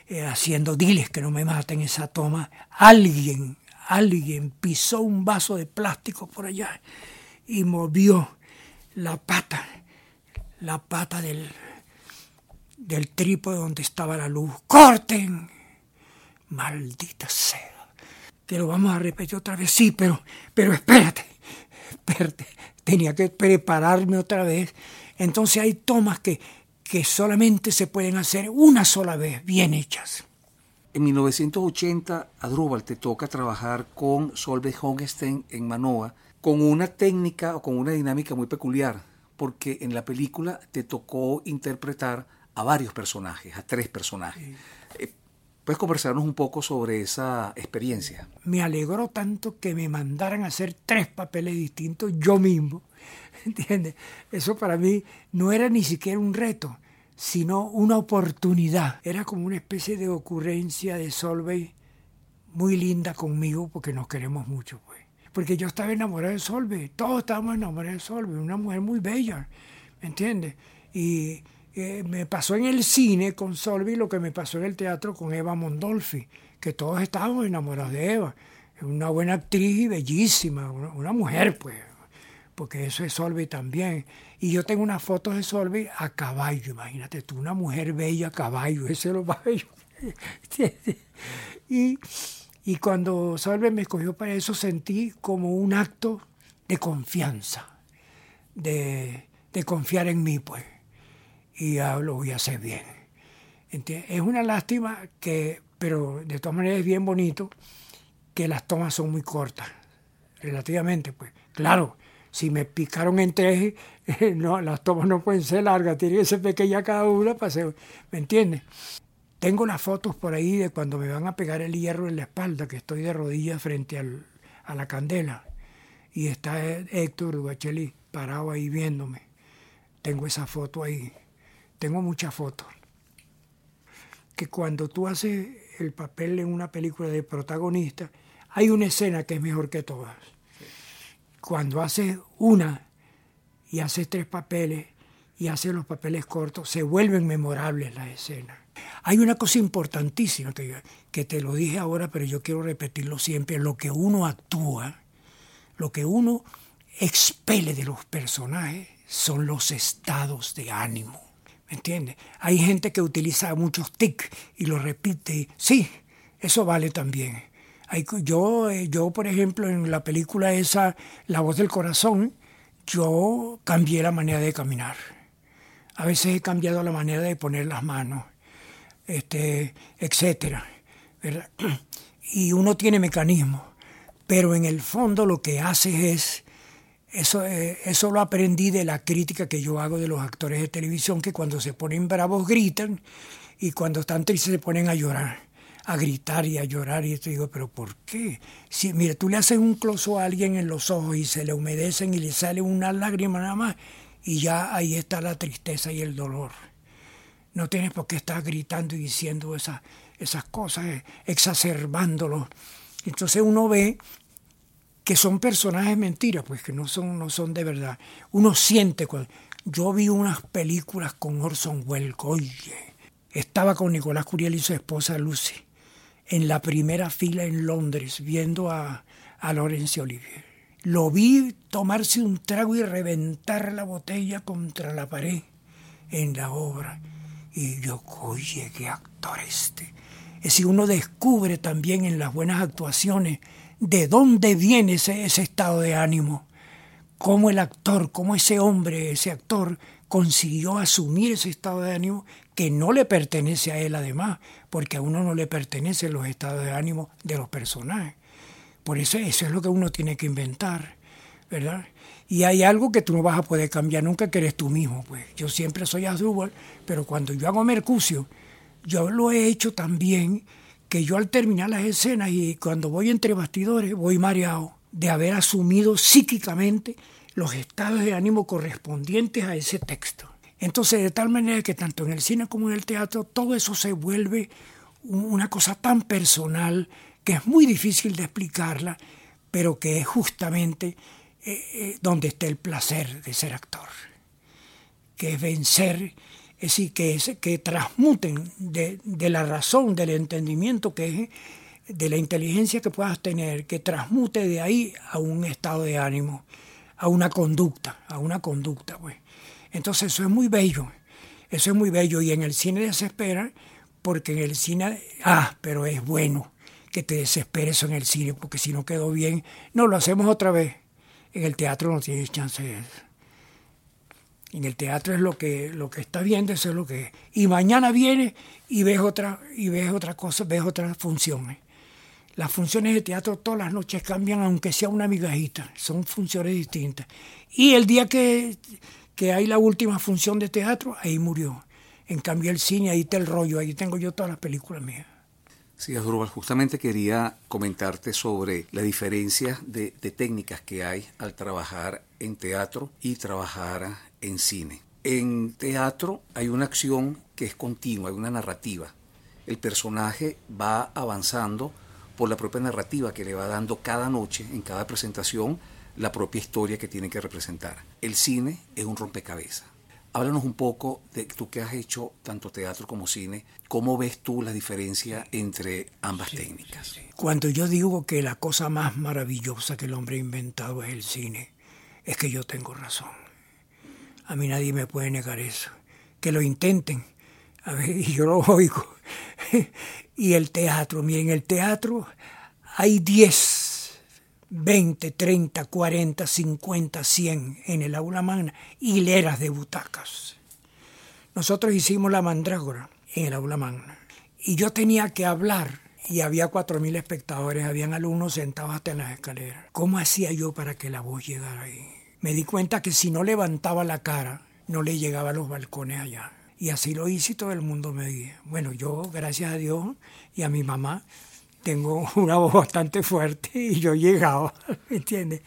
eh, haciendo diles que no me maten esa toma, alguien, alguien pisó un vaso de plástico por allá y movió la pata, la pata del del trípode donde estaba la luz. ¡Corten! Maldita sea. Te lo vamos a repetir otra vez. Sí, pero, pero espérate. Espérate. Tenía que prepararme otra vez. Entonces hay tomas que, que solamente se pueden hacer una sola vez, bien hechas. En 1980, Adrúbal te toca trabajar con Solveig Hongestein en Manoa con una técnica o con una dinámica muy peculiar, porque en la película te tocó interpretar a varios personajes, a tres personajes. Eh, ¿Puedes conversarnos un poco sobre esa experiencia? Me alegró tanto que me mandaran a hacer tres papeles distintos yo mismo. ¿Entiendes? Eso para mí no era ni siquiera un reto, sino una oportunidad. Era como una especie de ocurrencia de Solveig muy linda conmigo porque nos queremos mucho, pues. Porque yo estaba enamorado de Solveig, todos estábamos enamorados de Solveig, una mujer muy bella, ¿me entiendes? Y me pasó en el cine con Solvi lo que me pasó en el teatro con Eva Mondolfi, que todos estábamos enamorados de Eva. Una buena actriz y bellísima, una, mujer, pues. porque eso es Solveig también. Y yo tengo unas fotos de Solveig a caballo, imagínate tú, una mujer bella a caballo, ese es lo bello. y, y cuando Solveig me escogió para eso sentí como un acto de confianza, de, de confiar en mí, pues. Y ya lo voy a hacer bien. Es una lástima que, pero de todas maneras es bien bonito, que las tomas son muy cortas, relativamente, pues. Claro, si me picaron en tres, no, las tomas no pueden ser largas, tiene que ser pequeña cada una para ser, ¿me entiendes? Tengo las fotos por ahí de cuando me van a pegar el hierro en la espalda, que estoy de rodillas frente al, a la candela. Y está Héctor Bacheli parado ahí viéndome. Tengo esa foto ahí. Tengo muchas fotos. Que cuando tú haces el papel en una película de protagonista, hay una escena que es mejor que todas cuando haces una y haces tres papeles y haces los papeles cortos, se vuelven memorables las escenas. Hay una cosa importantísima que, que te lo dije ahora, pero yo quiero repetirlo siempre, lo que uno actúa, lo que uno expele de los personajes son los estados de ánimo. ¿Me entiendes? Hay gente que utiliza muchos tics y lo repite. Sí, eso vale también. Yo, eh, yo, por ejemplo, en la película esa, La voz del corazón, yo cambié la manera de caminar. A veces he cambiado la manera de poner las manos, este, etcétera. Y uno tiene mecanismos, pero en el fondo lo que hace es, eso, eh, eso lo aprendí de la crítica que yo hago de los actores de televisión, que cuando se ponen bravos gritan y cuando están tristes se ponen a llorar a gritar y a llorar. Y te digo, ¿pero por qué? Si, mira, tú le haces un closo a alguien en los ojos y se le humedecen y le sale una lágrima nada más, y ya ahí está la tristeza y el dolor. No tienes por qué estar gritando y diciendo esas, esas cosas, eh, exacerbándolo. Entonces uno ve que son personajes mentiras, pues que no son, no son de verdad. Uno siente cuando... Yo vi unas películas con Orson Welles, oye, estaba con Nicolás Curiel y su esposa Lucy en la primera fila en Londres viendo a, a Laurence Olivier. Lo vi tomarse un trago y reventar la botella contra la pared en la obra. Y yo, oye, qué actor este. Es decir, uno descubre también en las buenas actuaciones de dónde viene ese, estado de ánimo. Cómo el actor, cómo ese hombre, ese actor, consiguió asumir ese estado de ánimo que no le pertenece a él además, porque a uno no le pertenecen los estados de ánimo de los personajes. Por eso eso es lo que uno tiene que inventar, ¿verdad? Y hay algo que tú no vas a poder cambiar nunca, que eres tú mismo. Pues yo siempre soy Asdrúbal, pero cuando yo hago Mercucio, yo lo he hecho también, que yo al terminar las escenas y cuando voy entre bastidores, voy mareado de haber asumido psíquicamente los estados de ánimo correspondientes a ese texto. Entonces, de tal manera que tanto en el cine como en el teatro, todo eso se vuelve una cosa tan personal que es muy difícil de explicarla, pero que es justamente eh, eh, donde está el placer de ser actor, que es vencer, es decir, que, que transmuten de, de la razón, del entendimiento que es, de la inteligencia que puedas tener, que transmute de ahí a un estado de ánimo, a una conducta, a una conducta, pues. Entonces eso es muy bello, eso es muy bello y en el cine desespera porque en el cine, ah, pero es bueno que te desesperes en el cine porque si no quedó bien, no, lo hacemos otra vez. En el teatro no tienes chance de eso. En el teatro es lo que, lo que está viendo, eso es lo que es. Y mañana viene y ves otra, y ves otra cosa, ves otras funciones. Las funciones de teatro todas las noches cambian, aunque sea una migajita, son funciones distintas. Y el día que que hay la última función de teatro, ahí murió. En cambio el cine, ahí está el rollo, ahí tengo yo todas las películas mías. Sí, Asdrúbal, justamente quería comentarte sobre la diferencia de, de, técnicas que hay al trabajar en teatro y trabajar en cine. En teatro hay una acción que es continua, hay una narrativa. El personaje va avanzando por la propia narrativa que le va dando cada noche, en cada presentación, la propia historia que tiene que representar. El cine es un rompecabezas. Háblanos un poco de tú que has hecho tanto teatro como cine, ¿cómo ves tú la diferencia entre ambas técnicas? Cuando yo digo que la cosa más maravillosa que el hombre ha inventado es el cine, es que yo tengo razón. A mí nadie me puede negar eso. Que lo intenten. A ver, y yo lo oigo. y el teatro, miren, el teatro hay 10, 20, 30, 40, 50, 100 en el aula magna, hileras de butacas. Nosotros hicimos la mandrágora en el aula magna y yo tenía que hablar y había cuatro mil espectadores, habían alumnos sentados hasta en las escaleras. ¿Cómo hacía yo para que la voz llegara ahí? Me di cuenta que si no levantaba la cara, no le llegaba a los balcones allá. Y así lo hice y todo el mundo me guía. Bueno, yo, gracias a Dios y a mi mamá, tengo una voz bastante fuerte y yo llegaba, ¿me entiendes?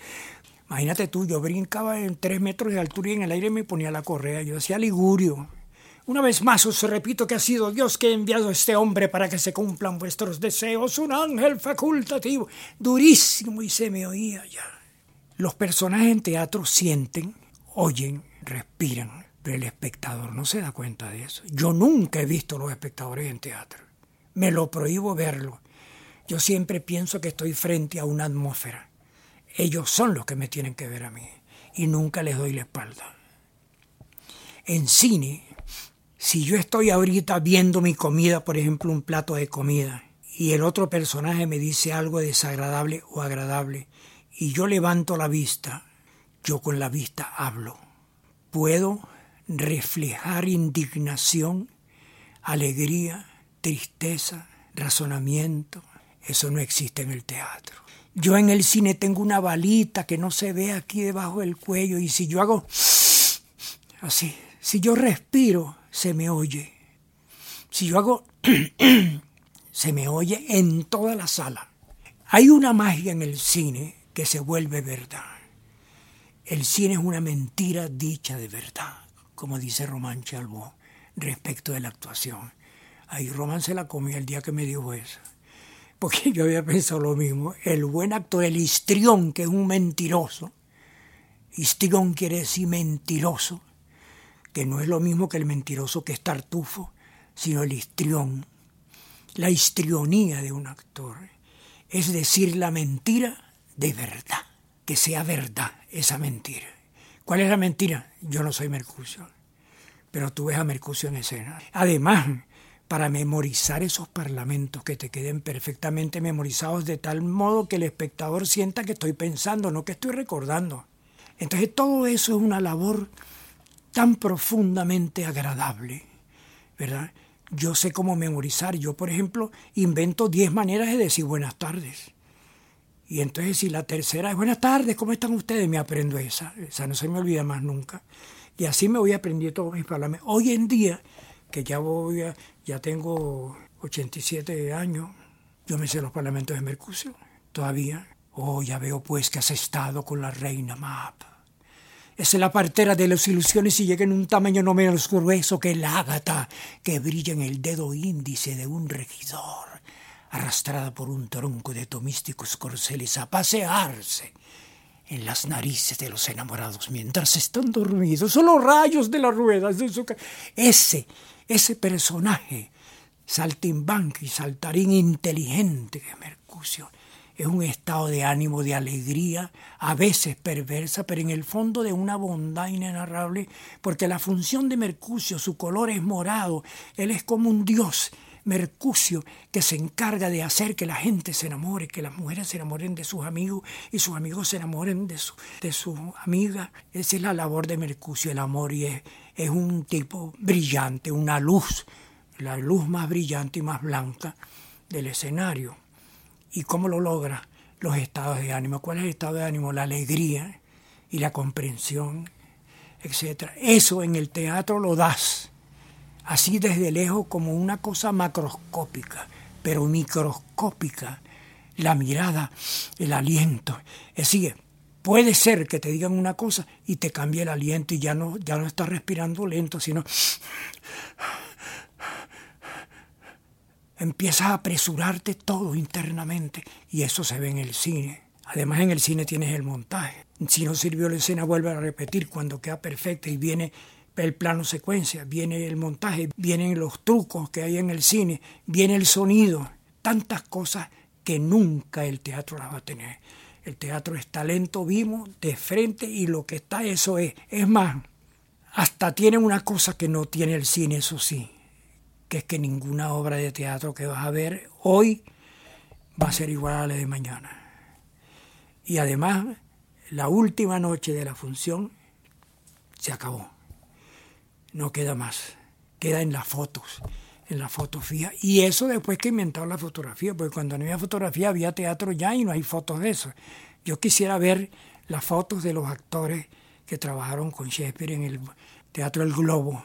Imagínate tú, yo brincaba en tres metros de altura y en el aire me ponía la correa. Yo hacía ligurio. Una vez más os repito que ha sido Dios que ha enviado a este hombre para que se cumplan vuestros deseos, un ángel facultativo, durísimo y se me oía ya. Los personajes en teatro sienten, oyen, respiran, pero el espectador no se da cuenta de eso. Yo nunca he visto los espectadores en teatro. Me lo prohíbo verlo. Yo siempre pienso que estoy frente a una atmósfera. Ellos son los que me tienen que ver a mí y nunca les doy la espalda. En cine, si yo estoy ahorita viendo mi comida, por ejemplo, un plato de comida, y el otro personaje me dice algo desagradable o agradable, y yo levanto la vista, yo con la vista hablo. Puedo reflejar indignación, alegría, tristeza, razonamiento. Eso no existe en el teatro. Yo en el cine tengo una balita que no se ve aquí debajo del cuello y si yo hago así, si yo respiro, se me oye. Si yo hago, se me oye en toda la sala. Hay una magia en el cine que se vuelve verdad. El cine es una mentira dicha de verdad, como dice Román Chalbó respecto de la actuación. Ahí Román se la comió el día que me dijo eso. Porque yo había pensado lo mismo. El buen actor, el histrión, que es un mentiroso. Histrión quiere decir mentiroso que no es lo mismo que el mentiroso que es tartufo, sino el histrión. La histrionía de un actor es decir la mentira de verdad, que sea verdad esa mentira. ¿Cuál es la mentira? Yo no soy Mercucio, pero tú ves a Mercucio en escena. Además, para memorizar esos parlamentos que te queden perfectamente memorizados de tal modo que el espectador sienta que estoy pensando, no que estoy recordando. Entonces todo eso es una labor tan profundamente agradable, ¿verdad? Yo sé cómo memorizar. Yo, por ejemplo, invento 10 maneras de decir buenas tardes. Y entonces si la tercera es buenas tardes, ¿cómo están ustedes? Me aprendo esa. Esa no se me olvida más nunca. Y así me voy aprendiendo todos mis parlamentos. Hoy en día, que ya voy ya tengo 87 años, yo me sé los parlamentos de Mercucio, todavía. Oh, ya veo pues que has estado con la reina Map es la partera de las ilusiones y llega en un tamaño no menos grueso que el ágata que brilla en el dedo índice de un regidor, arrastrada por un tronco de tomísticos corceles a pasearse en las narices de los enamorados mientras están dormidos. Son los rayos de las ruedas de su Ese, ese personaje, saltimbanqui, saltarín inteligente que Mercucio, es un estado de ánimo, de alegría, a veces perversa, pero en el fondo de una bondad inenarrable, porque la función de Mercucio, su color es morado, él es como un dios. Mercucio que se encarga de hacer que la gente se enamore, que las mujeres se enamoren de sus amigos y sus amigos se enamoren de su, de su amiga. Esa es la labor de Mercucio, el amor, y es, es un tipo brillante, una luz, la luz más brillante y más blanca del escenario. ¿Y cómo lo logra? Los estados de ánimo. ¿Cuál es el estado de ánimo? La alegría y la comprensión, etc. Eso en el teatro lo das, así desde lejos como una cosa macroscópica, pero microscópica, la mirada, el aliento. Es decir, puede ser que te digan una cosa y te cambie el aliento y ya no, ya no estás respirando lento, sino empiezas a apresurarte todo internamente y eso se ve en el cine. Además en el cine tienes el montaje. Si no sirvió la escena vuelve a repetir cuando queda perfecta y viene el plano secuencia, viene el montaje, vienen los trucos que hay en el cine, viene el sonido, tantas cosas que nunca el teatro las va a tener. El teatro es talento vivo, de frente, y lo que está eso es. Es más, hasta tiene una cosa que no tiene el cine, eso sí, que es que ninguna obra de teatro que vas a ver hoy va a ser igual a la de mañana. Y además, la última noche de la función se acabó. No queda más. Queda en las fotos, en la fotografía. Y eso después que inventaron la fotografía, porque cuando no había fotografía había teatro ya y no hay fotos de eso. Yo quisiera ver las fotos de los actores que trabajaron con Shakespeare en el Teatro El Globo,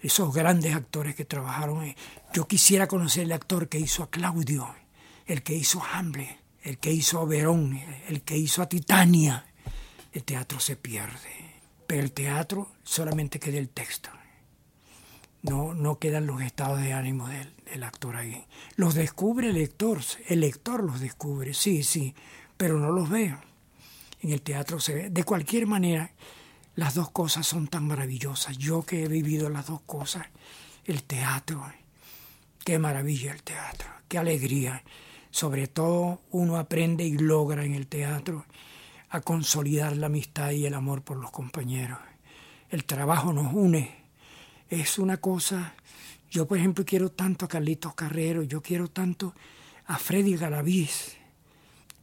esos grandes actores que trabajaron. Yo quisiera conocer el actor que hizo a Claudio, el que hizo a Hamlet, el que hizo a Verón, el que hizo a Titania. El teatro se pierde, pero el teatro solamente queda el texto. No, no quedan los estados de ánimo del, del actor ahí. Los descubre el lector, el lector los descubre, sí, sí, pero no los ve. En el teatro se ve. De cualquier manera, las dos cosas son tan maravillosas. Yo que he vivido las dos cosas, el teatro, qué maravilla el teatro, qué alegría. Sobre todo uno aprende y logra en el teatro a consolidar la amistad y el amor por los compañeros. El trabajo nos une. Es una cosa, yo por ejemplo quiero tanto a Carlitos Carrero, yo quiero tanto a Freddy Galaviz.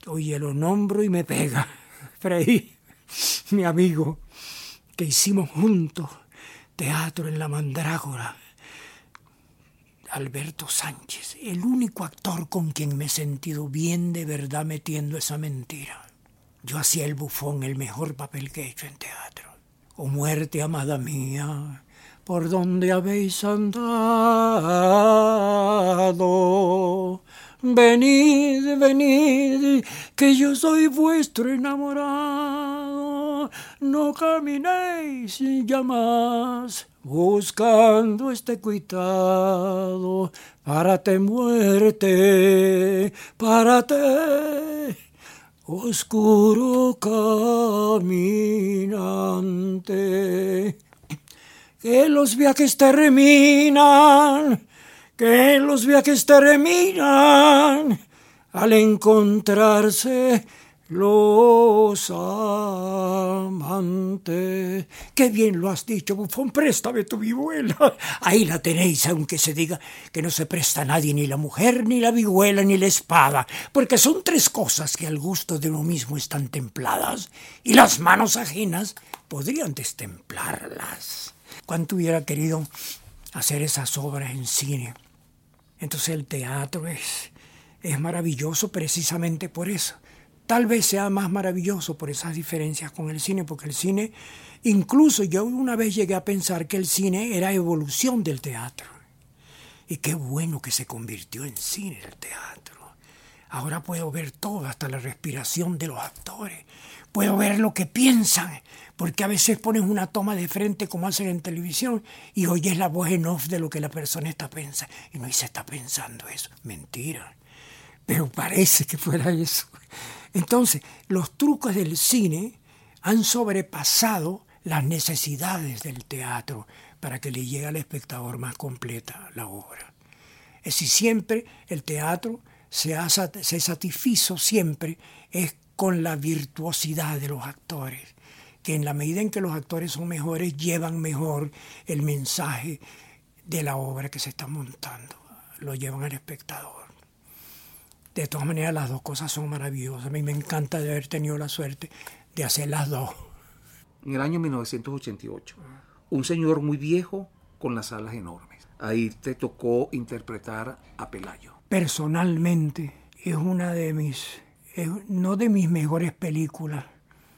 Oye, lo nombro y me pega. Freddy, mi amigo, que hicimos juntos teatro en la Mandrágora. Alberto Sánchez, el único actor con quien me he sentido bien de verdad metiendo esa mentira. Yo hacía el bufón, el mejor papel que he hecho en teatro. O muerte, amada mía, ¿por dónde habéis andado? Venid, venid, que yo soy vuestro enamorado. No caminéis ya más buscando este cuitado. Párate, muerte, párate, oscuro caminante. Que los viajes terminan que los viajes terminan al encontrarse los amantes. Qué bien lo has dicho, bufón, préstame tu vihuela. Ahí la tenéis, aunque se diga que no se presta a nadie, ni la mujer, ni la vihuela, ni la espada, porque son tres cosas que al gusto de uno mismo están templadas, y las manos ajenas podrían destemplarlas. ¿Cuánto hubiera querido hacer esas obras en cine? Entonces el teatro es, es maravilloso precisamente por eso. Tal vez sea más maravilloso por esas diferencias con el cine, porque el cine, incluso yo una vez llegué a pensar que el cine era evolución del teatro. Y qué bueno que se convirtió en cine el teatro. Ahora puedo ver todo, hasta la respiración de los actores. Puedo ver lo que piensan, porque a veces pones una toma de frente como hacen en televisión y oyes la voz en off de lo que la persona está pensando. Y no se está pensando eso. Mentira. Pero parece que fuera eso. Entonces, los trucos del cine han sobrepasado las necesidades del teatro para que le llegue al espectador más completa la obra. Es si siempre el teatro se, se satisfizo siempre es con la virtuosidad de los actores que en la medida en que los actores son mejores, llevan mejor el mensaje de la obra que se está montando, lo llevan al espectador. De todas maneras, las dos cosas son maravillosas. A mí me encanta de haber tenido la suerte de hacer las dos. En el año 1988, un señor muy viejo con las alas enormes. Ahí te tocó interpretar a Pelayo. Personalmente, es una de mis, no de mis mejores películas,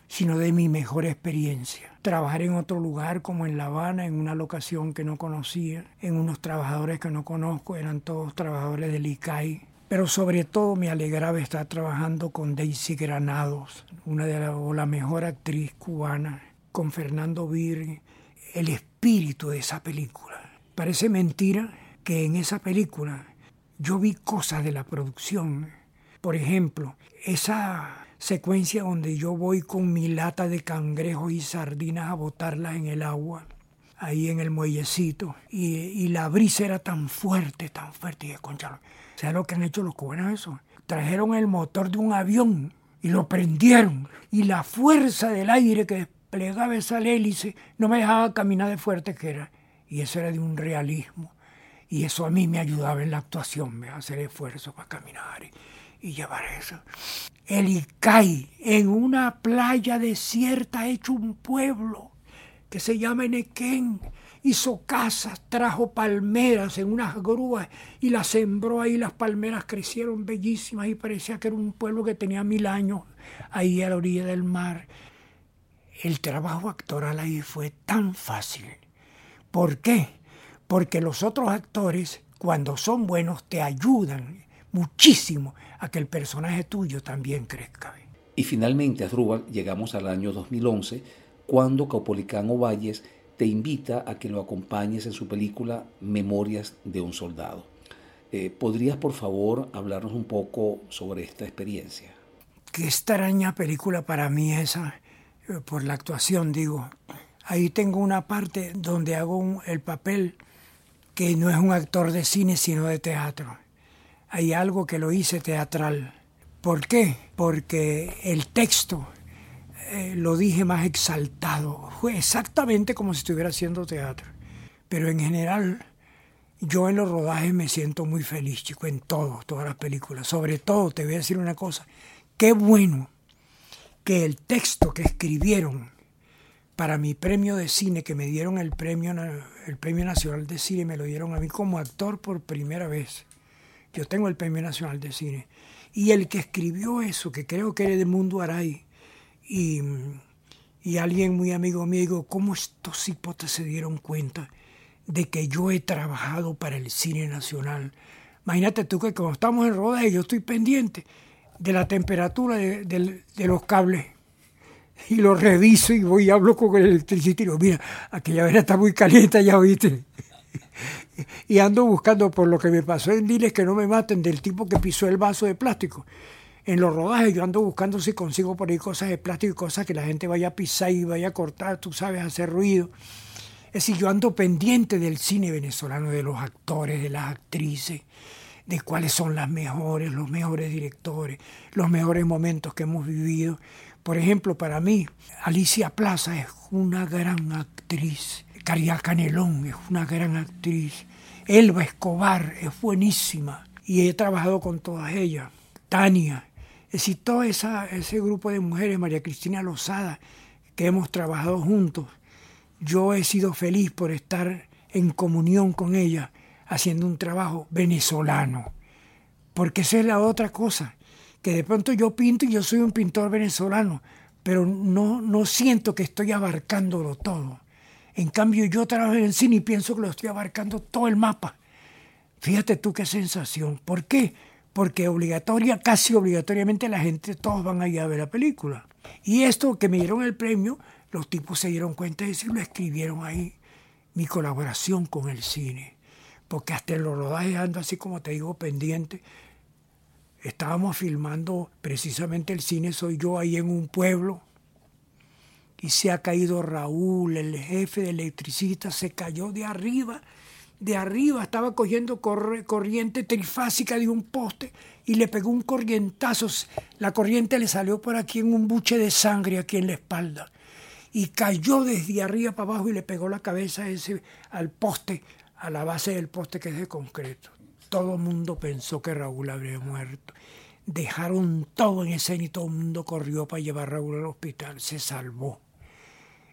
sino de mi mejor experiencia. Trabajar en otro lugar como en La Habana, en una locación que no conocía, en unos trabajadores que no conozco, eran todos trabajadores del ICAI. Pero sobre todo me alegraba estar trabajando con Daisy Granados, una de las la mejor actriz cubana, con Fernando Vir, el espíritu de esa película. Parece mentira que en esa película yo vi cosas de la producción. Por ejemplo, esa secuencia donde yo voy con mi lata de cangrejos y sardinas a botarlas en el agua, ahí en el muellecito, y, la brisa era tan fuerte, tan fuerte, y concha, ¿sabes lo que han hecho los cubanos eso? Trajeron el motor de un avión y lo prendieron. Y la fuerza del aire que desplegaba esa hélice no me dejaba caminar de fuerte que era. Y eso era de un realismo. Y eso a mí me ayudaba en la actuación, me hacer esfuerzo para caminar y, llevar eso. El Icay, en una playa desierta, hecho un pueblo que se llama Enequén hizo casas, trajo palmeras en unas grúas y las sembró ahí. Las palmeras crecieron bellísimas y parecía que era un pueblo que tenía mil años ahí a la orilla del mar. El trabajo actoral ahí fue tan fácil. ¿Por qué? Porque los otros actores, cuando son buenos, te ayudan muchísimo a que el personaje tuyo también crezca. Y finalmente, Asdrúbal, llegamos al año 2011, cuando Caupolicán Valles te invita a que lo acompañes en su película Memorias de un Soldado. Eh, ¿Podrías, por favor, hablarnos un poco sobre esta experiencia? Qué extraña película para mí esa, eh, por la actuación, digo. Ahí tengo una parte donde hago el papel que no es un actor de cine, sino de teatro. Hay algo que lo hice teatral. ¿Por qué? Porque el texto eh, lo dije más exaltado. Fue exactamente como si estuviera haciendo teatro. Pero en general, yo en los rodajes me siento muy feliz, chico, en todo, todas las películas. Sobre todo, te voy a decir una cosa. Qué bueno que el texto que escribieron para mi premio de cine, que me dieron el premio, el premio Nacional de Cine, me lo dieron a mí como actor por primera vez. Yo tengo el Premio Nacional de Cine. Y el que escribió eso, que creo que era de Mundo Aray, y, y alguien muy amigo mío dijo, ¿cómo estos hipotes se dieron cuenta de que yo he trabajado para el cine nacional? Imagínate tú que cuando estamos en rodaje yo estoy pendiente de la temperatura de, los cables y lo reviso y voy y hablo con el electricista y digo, mira, aquella vez está muy caliente, ya oíste. y ando buscando por lo que me pasó en Diles que no me maten del tipo que pisó el vaso de plástico en los rodajes yo ando buscando si consigo por ahí cosas de plástico y cosas que la gente vaya a pisar y vaya a cortar, tú sabes, hacer ruido. Es decir, yo ando pendiente del cine venezolano, de los actores, de las actrices, de cuáles son las mejores, los mejores directores, los mejores momentos que hemos vivido. Por ejemplo, para mí, Alicia Plaza es una gran actriz. Caridad Canelón es una gran actriz. Elba Escobar es buenísima. Y he trabajado con todas ellas. Tania, es decir, todo ese grupo de mujeres, María Cristina Lozada, que hemos trabajado juntos, yo he sido feliz por estar en comunión con ella, haciendo un trabajo venezolano. Porque esa es la otra cosa, que de pronto yo pinto y yo soy un pintor venezolano, pero no, no siento que estoy abarcándolo todo. En cambio, yo trabajo en el cine y pienso que lo estoy abarcando todo el mapa. Fíjate tú qué sensación. ¿Por qué? Porque obligatoria, casi obligatoriamente la gente, todos van a ir a ver la película. Y esto que me dieron el premio, los tipos se dieron cuenta de eso y lo escribieron ahí, mi colaboración con el cine. Porque hasta en los rodajes ando así como te digo pendiente. Estábamos filmando precisamente el cine, soy yo ahí en un pueblo. Y se ha caído Raúl, el jefe de electricista, se cayó de arriba de arriba estaba cogiendo corriente trifásica de un poste y le pegó un corrientazo. La corriente le salió por aquí en un buche de sangre aquí en la espalda y cayó desde arriba para abajo y le pegó la cabeza ese, al poste, a la base del poste que es de concreto. Todo el mundo pensó que Raúl habría muerto. Dejaron todo en escena y todo el mundo corrió para llevar a Raúl al hospital. Se salvó.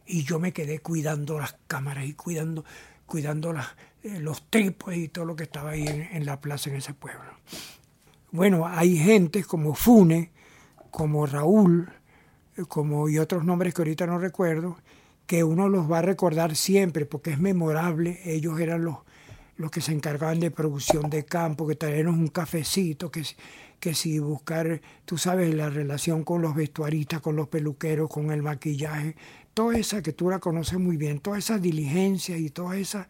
Y yo me quedé cuidando las cámaras y cuidando, cuidando las, eh, los trípodes y todo lo que estaba ahí en, la plaza en ese pueblo. Bueno, hay gente como Fune, como Raúl, eh, como y otros nombres que ahorita no recuerdo, que uno los va a recordar siempre porque es memorable. Ellos eran los, los que se encargaban de producción de campo, que traían un cafecito, que, que si buscar, tú sabes, la relación con los vestuaristas, con los peluqueros, con el maquillaje, toda esa que tú la conoces muy bien, toda esa diligencia y toda esa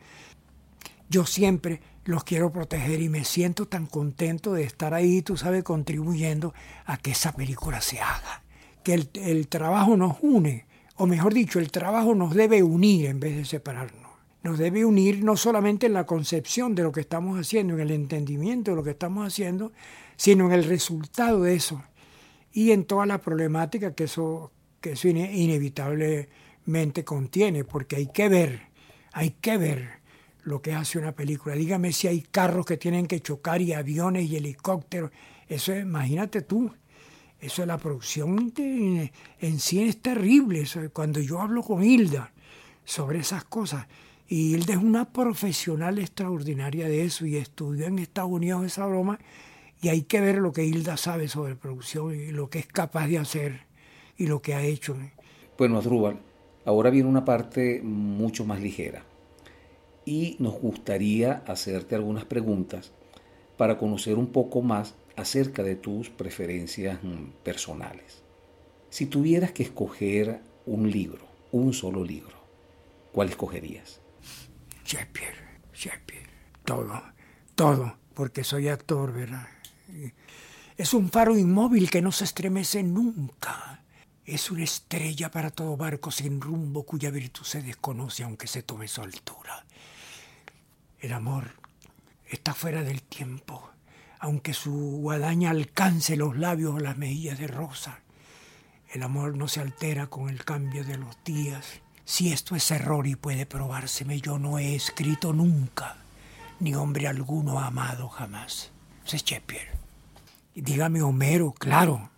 yo siempre los quiero proteger y me siento tan contento de estar ahí, tú sabes, contribuyendo a que esa película se haga. Que el, trabajo nos une, o mejor dicho, el trabajo nos debe unir en vez de separarnos. Nos debe unir no solamente en la concepción de lo que estamos haciendo, en el entendimiento de lo que estamos haciendo, sino en el resultado de eso. y en toda la problemática que eso, que eso inevitablemente contiene, porque hay que ver, hay que ver lo que hace una película. Dígame si hay carros que tienen que chocar y aviones y helicópteros. Eso imagínate tú, eso es la producción en sí es terrible. Cuando yo hablo con Hilda sobre esas cosas, y Hilda es una profesional extraordinaria de eso y estudió en Estados Unidos esa broma, y hay que ver lo que Hilda sabe sobre producción y lo que es capaz de hacer y lo que ha hecho. Bueno, Adrúbal, ahora viene una parte mucho más ligera y nos gustaría hacerte algunas preguntas para conocer un poco más acerca de tus preferencias mm, personales. Si tuvieras que escoger un libro, un solo libro, ¿cuál escogerías? Shakespeare, Shakespeare, todo, todo, porque soy actor, ¿verdad? Es un faro inmóvil que no se estremece nunca. Es una estrella para todo barco sin rumbo cuya virtud se desconoce aunque se tome su altura. El amor está fuera del tiempo, aunque su guadaña alcance los labios o las mejillas de rosa. El amor no se altera con el cambio de los días. Si esto es error y puede probárseme, yo no he escrito nunca, ni hombre alguno ha amado jamás. Es Shakespeare. Dígame Homero, claro.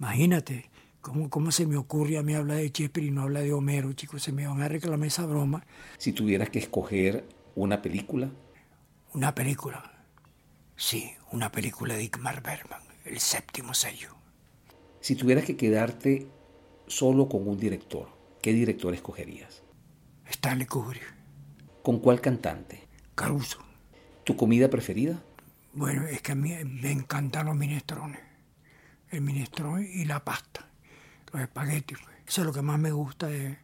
Imagínate, ¿cómo, ¿cómo se me ocurre a mí hablar de Shakespeare y no habla de Homero, chicos? Se me van a reclamar esa broma. Si tuvieras que escoger una película. Una película. Sí, una película de Igmar Bergman, El séptimo sello. Si tuvieras que quedarte solo con un director, ¿qué director escogerías? Stanley Kubrick. ¿Con cuál cantante? Caruso. ¿Tu comida preferida? Bueno, es que a mí me encantan los minestrones. El minestrone y la pasta. Los espaguetis. Eso es lo que más me gusta de,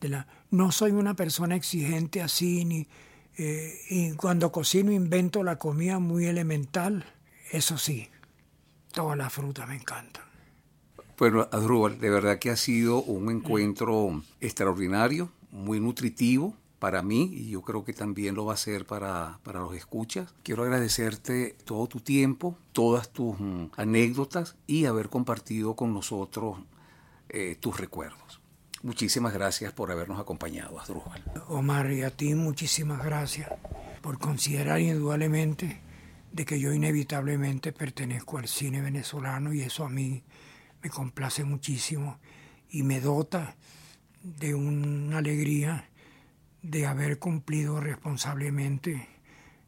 la... No soy una persona exigente así, ni... Eh, y cuando cocino invento la comida muy elemental. Eso sí, toda la fruta me encanta. Bueno, Adrúbal, de verdad que ha sido un encuentro extraordinario, muy nutritivo para mí y yo creo que también lo va a ser para, los escuchas. Quiero agradecerte todo tu tiempo, todas tus mm, anécdotas y haber compartido con nosotros eh, tus recuerdos. Muchísimas gracias por habernos acompañado, Asdrúbal. Omar, y a ti muchísimas gracias por considerar indudablemente de que yo inevitablemente pertenezco al cine venezolano y eso a mí me complace muchísimo y me dota de una alegría de haber cumplido responsablemente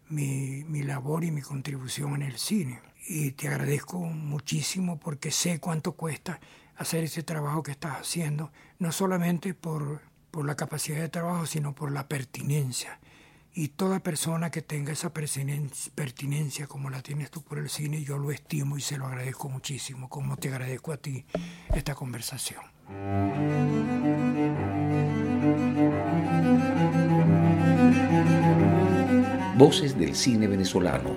mi, labor y mi contribución en el cine. Y te agradezco muchísimo porque sé cuánto cuesta hacer ese trabajo que estás haciendo, no solamente por, por la capacidad de trabajo, sino por la pertinencia. Y toda persona que tenga esa pertinencia como la tienes tú por el cine, yo lo estimo y se lo agradezco muchísimo, como te agradezco a ti esta conversación. Voces del cine venezolano,